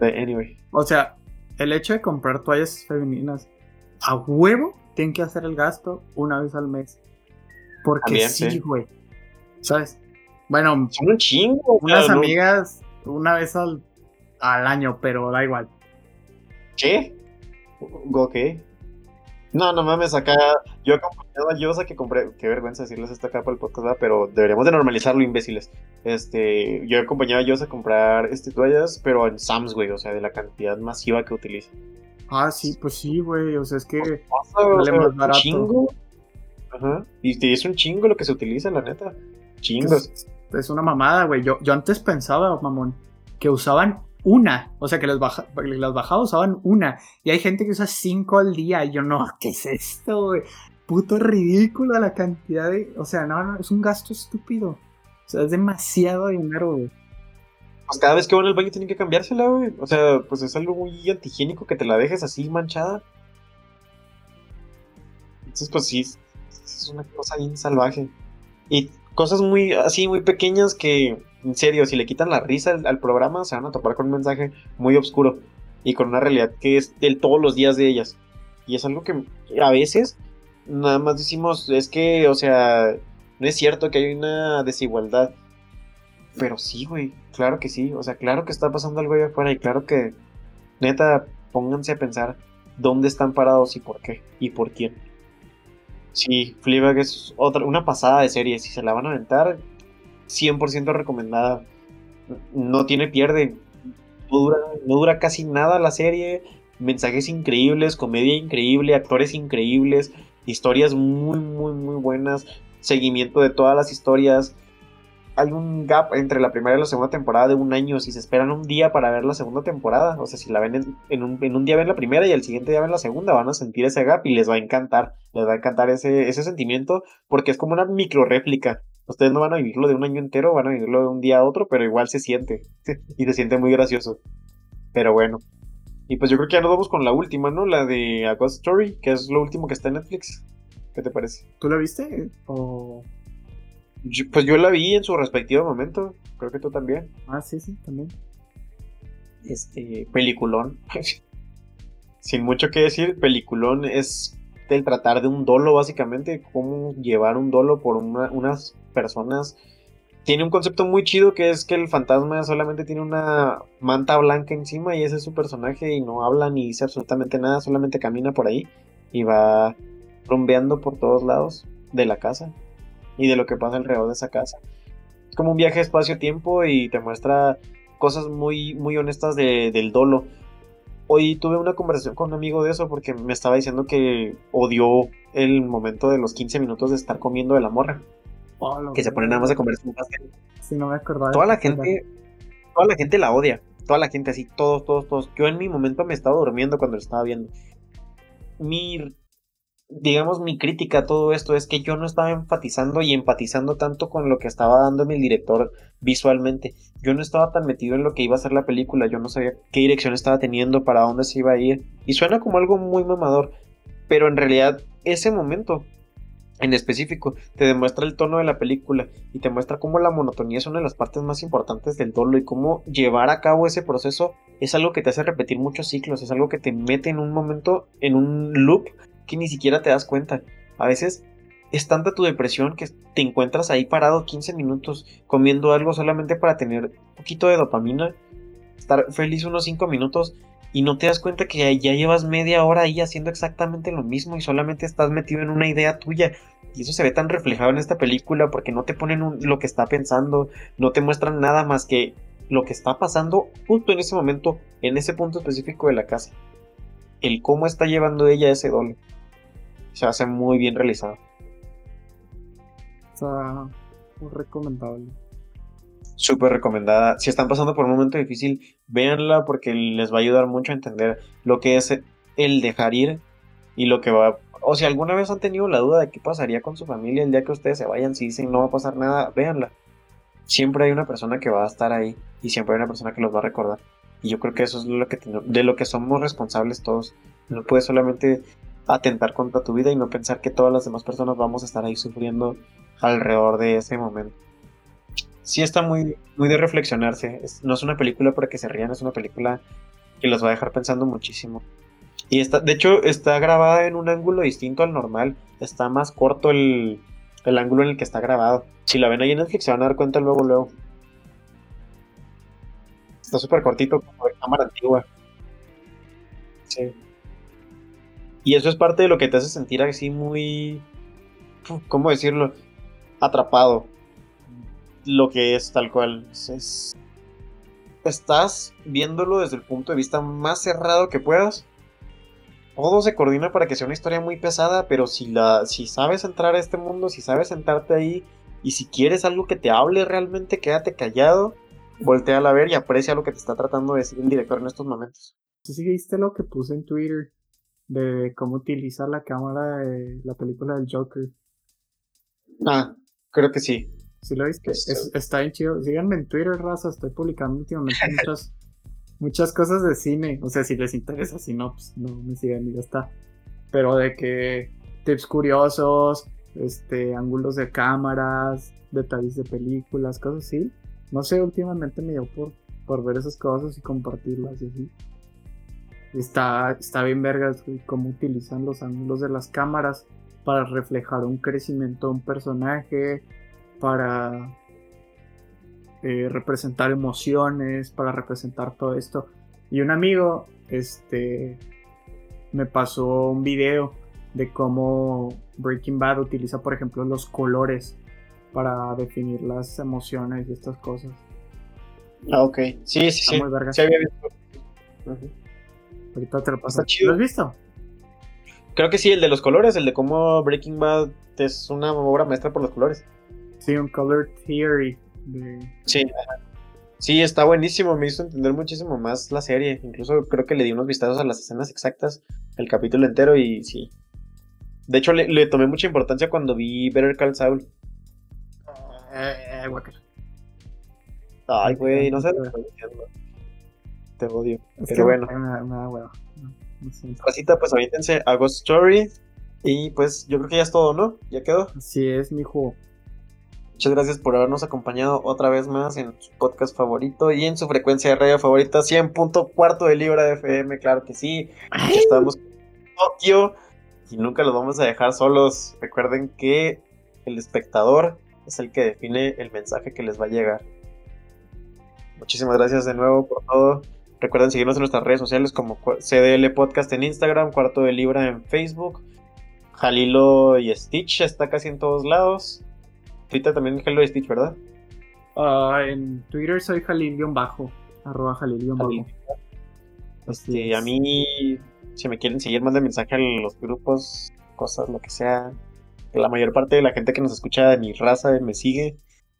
Anyway. O sea, el hecho de comprar toallas femeninas a huevo, tienen que hacer el gasto una vez al mes. Porque sí, güey. ¿Sabes? Bueno, son un chingo. Unas amigas, una vez al al año, pero da igual. ¿Qué? Ok. No, no mames, acá yo he acompañado a Yosa que compré, qué vergüenza decirles esto acá por el podcast, pero deberíamos de normalizarlo, imbéciles. Este, yo he acompañado a Yosa a comprar este, toallas, pero en Sam's, güey, o sea, de la cantidad masiva que utiliza. Ah, sí, pues sí, güey, o sea, es que vale más barato. Chingo. Ajá, y es un chingo lo que se utiliza, la neta. Chingos. Es, es una mamada, güey. Yo, yo antes pensaba, mamón, que usaban una. O sea, que las, baja, las bajadas usaban una. Y hay gente que usa cinco al día. Y yo, no, ¿qué es esto, güey? Puto ridículo la cantidad de. O sea, no, no, es un gasto estúpido. O sea, es demasiado dinero, güey. Pues cada vez que van al baño tienen que cambiársela, güey. O sea, pues es algo muy antihigiénico que te la dejes así manchada. Entonces, pues sí, es una cosa bien salvaje. Y cosas muy así, muy pequeñas que en serio, si le quitan la risa al, programa, se van a topar con un mensaje muy oscuro y con una realidad que es del todos los días de ellas. Y es algo que a veces nada más decimos, es que, o sea, no es cierto que hay una desigualdad. Pero sí, güey, claro que sí. O sea, claro que está pasando algo ahí afuera y claro que, neta, pónganse a pensar dónde están parados y por qué y por quién. Sí, Fleabag es otra, una pasada de serie. Si se la van a aventar, 100% recomendada. No tiene pierde. No dura, no dura casi nada la serie. Mensajes increíbles, comedia increíble, actores increíbles, historias muy, muy, muy buenas. Seguimiento de todas las historias hay un gap entre la primera y la segunda temporada de un año. Si se esperan un día para ver la segunda temporada, o sea, si la ven en, un, día ven la primera y el siguiente día ven la segunda, van a sentir ese gap y les va a encantar. Les va a encantar ese, ese sentimiento porque es como una micro réplica. Ustedes no van a vivirlo de un año entero, van a vivirlo de un día a otro, pero igual se siente. y se siente muy gracioso. Pero bueno. Y pues yo creo que ya nos vamos con la última, ¿no? La de A Ghost Story, que es lo último que está en Netflix. ¿Qué te parece? ¿Tú la viste? ¿O.? pues yo la vi en su respectivo momento. Creo que tú también. Ah, sí, sí, también. Este, peliculón. Sin mucho que decir, peliculón es el tratar de un dolo, básicamente, cómo llevar un dolo por unas personas. Tiene un concepto muy chido que es que el fantasma solamente tiene una manta blanca encima y ese es su personaje y no habla ni dice absolutamente nada, solamente camina por ahí y va rumbeando por todos lados de la casa y de lo que pasa alrededor de esa casa. Es como un viaje espacio-tiempo y te muestra cosas muy, muy honestas del dolo. Hoy tuve una conversación con un amigo de eso porque me estaba diciendo que odió el momento de los 15 minutos de estar comiendo de la morra. Oh, que se pone nada más a comer un pastel. Si no me acordaba. Toda la gente, toda la gente la odia. Toda la gente así, todos, todos, todos. Yo en mi momento me estaba durmiendo cuando lo estaba viendo. Mi digamos, mi crítica a todo esto es que yo no estaba enfatizando y empatizando tanto con lo que estaba dándome el director visualmente. Yo no estaba tan metido en lo que iba a ser la película, yo no sabía qué dirección estaba teniendo, para dónde se iba a ir. Y suena como algo muy mamador, pero en realidad ese momento en específico te demuestra el tono de la película y te muestra cómo la monotonía es una de las partes más importantes del dolo y cómo llevar a cabo ese proceso es algo que te hace repetir muchos ciclos, es algo que te mete en un momento, en un loop que ni siquiera te das cuenta. A veces es tanta tu depresión que te encuentras ahí parado 15 minutos comiendo algo solamente para tener un poquito de dopamina, estar feliz unos 5 minutos y no te das cuenta que ya llevas media hora ahí haciendo exactamente lo mismo y solamente estás metido en una idea tuya. Y eso se ve tan reflejado en esta película porque no te ponen lo que está pensando, no te muestran nada más que lo que está pasando justo en ese momento, en ese punto específico de la casa. El cómo está llevando ella ese dolor se hace muy bien realizado. Está muy recomendable. Súper recomendada. Si están pasando por un momento difícil, véanla porque les va a ayudar mucho a entender lo que es el dejar ir y lo que va. O si alguna vez han tenido la duda de qué pasaría con su familia el día que ustedes se vayan, si dicen no va a pasar nada, véanla. Siempre hay una persona que va a estar ahí y siempre hay una persona que los va a recordar. Y yo creo que eso es lo que de lo que somos responsables todos. No puedes solamente atentar contra tu vida y no pensar que todas las demás personas vamos a estar ahí sufriendo alrededor de ese momento. Sí está muy, muy de reflexionarse. no es una película para que se rían, es una película que los va a dejar pensando muchísimo. Y está, de hecho, está grabada en un ángulo distinto al normal. Está más corto el, el ángulo en el que está grabado. Si la ven ahí en Netflix se van a dar cuenta luego, luego. Está súper cortito, como de cámara antigua. Sí. Y eso es parte de lo que te hace sentir así muy, ¿cómo decirlo? Atrapado. Lo que es tal cual. estás viéndolo desde el punto de vista más cerrado que puedas. Todo se coordina para que sea una historia muy pesada, pero si, la, si sabes entrar a este mundo, si sabes sentarte ahí, y si quieres algo que te hable realmente, quédate callado, voltea a ver y aprecia lo que te está tratando de decir el director en estos momentos. ¿Sí viste lo que puse en Twitter? De cómo utiliza la cámara de la película del Joker. Ah, creo que sí. ¿Sí lo viste? está bien chido. Síganme en Twitter, raza. Estoy publicando últimamente muchas, muchas cosas de cine. O sea, si les interesa, si no, pues no me sigan y ya está. Pero de que tips curiosos, este, ángulos de cámaras, detalles de películas, cosas así. No sé, últimamente me dio por, por ver esas cosas y compartirlas y así. Está, está bien vergas, cómo utilizan los ángulos de las cámaras para reflejar un crecimiento de un personaje, para eh, representar emociones, para representar todo esto. Y un amigo, este, me pasó un video de cómo Breaking Bad utiliza, por ejemplo, los colores para definir las emociones y estas cosas. Ah, ok. Sí, sí, sí. Muy verga. Sí, había visto. Ahorita te lo paso. chido. ¿Lo has visto? Creo que sí, el de los colores, el de cómo Breaking Bad es una obra maestra por los colores. Sí, un color theory. Sí, sí, está buenísimo, me hizo entender muchísimo más la serie. Incluso creo que le di unos vistazos a las escenas exactas, el capítulo entero y sí. De hecho, le, tomé mucha importancia cuando vi Better Call Saul. Eh, eh, Ay, güey, no sé te odio. pero bueno. Casita, pues avítense a Ghost Story. Y pues yo creo que ya es todo, ¿no? ¿Ya quedó? Así es, mijo. Muchas gracias por habernos acompañado otra vez más en su podcast favorito y en su frecuencia de radio favorita, 100.4 de Libra de FM, claro que sí. Estamos en Tokio y nunca los vamos a dejar solos. Recuerden que el espectador es el que define el mensaje que les va a llegar. Muchísimas gracias de nuevo por todo. Recuerden seguirnos en nuestras redes sociales como CDL Podcast en Instagram, Cuarto de Libra en Facebook, Jalilo y Stitch está casi en todos lados. Twitter también Jalilo y Stitch, ¿verdad? Ah, en Twitter soy Jalil-bajo, arroba Jalil-bajo. Este, a mí, si me quieren seguir, manden mensaje en los grupos, cosas, lo que sea. La mayor parte de la gente que nos escucha de mi raza me sigue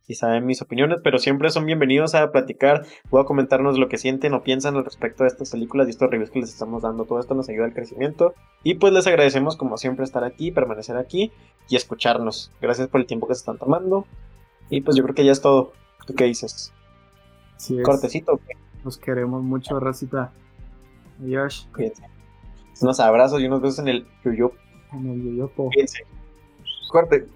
y saben mis opiniones, pero siempre son bienvenidos a platicar o a comentarnos lo que sienten o piensan al respecto de estas películas y estos reviews que les estamos dando. Todo esto nos ayuda al crecimiento y pues les agradecemos como siempre estar aquí, permanecer aquí y escucharnos. Gracias por el tiempo que se están tomando y pues yo creo que ya es todo. ¿Tú qué dices? Sí Cortecito. Nos queremos mucho, racita. Adiós. Cuídense. Unos abrazos y unos besos en el yoyo. En el yoyopo. Cuídense. Corte.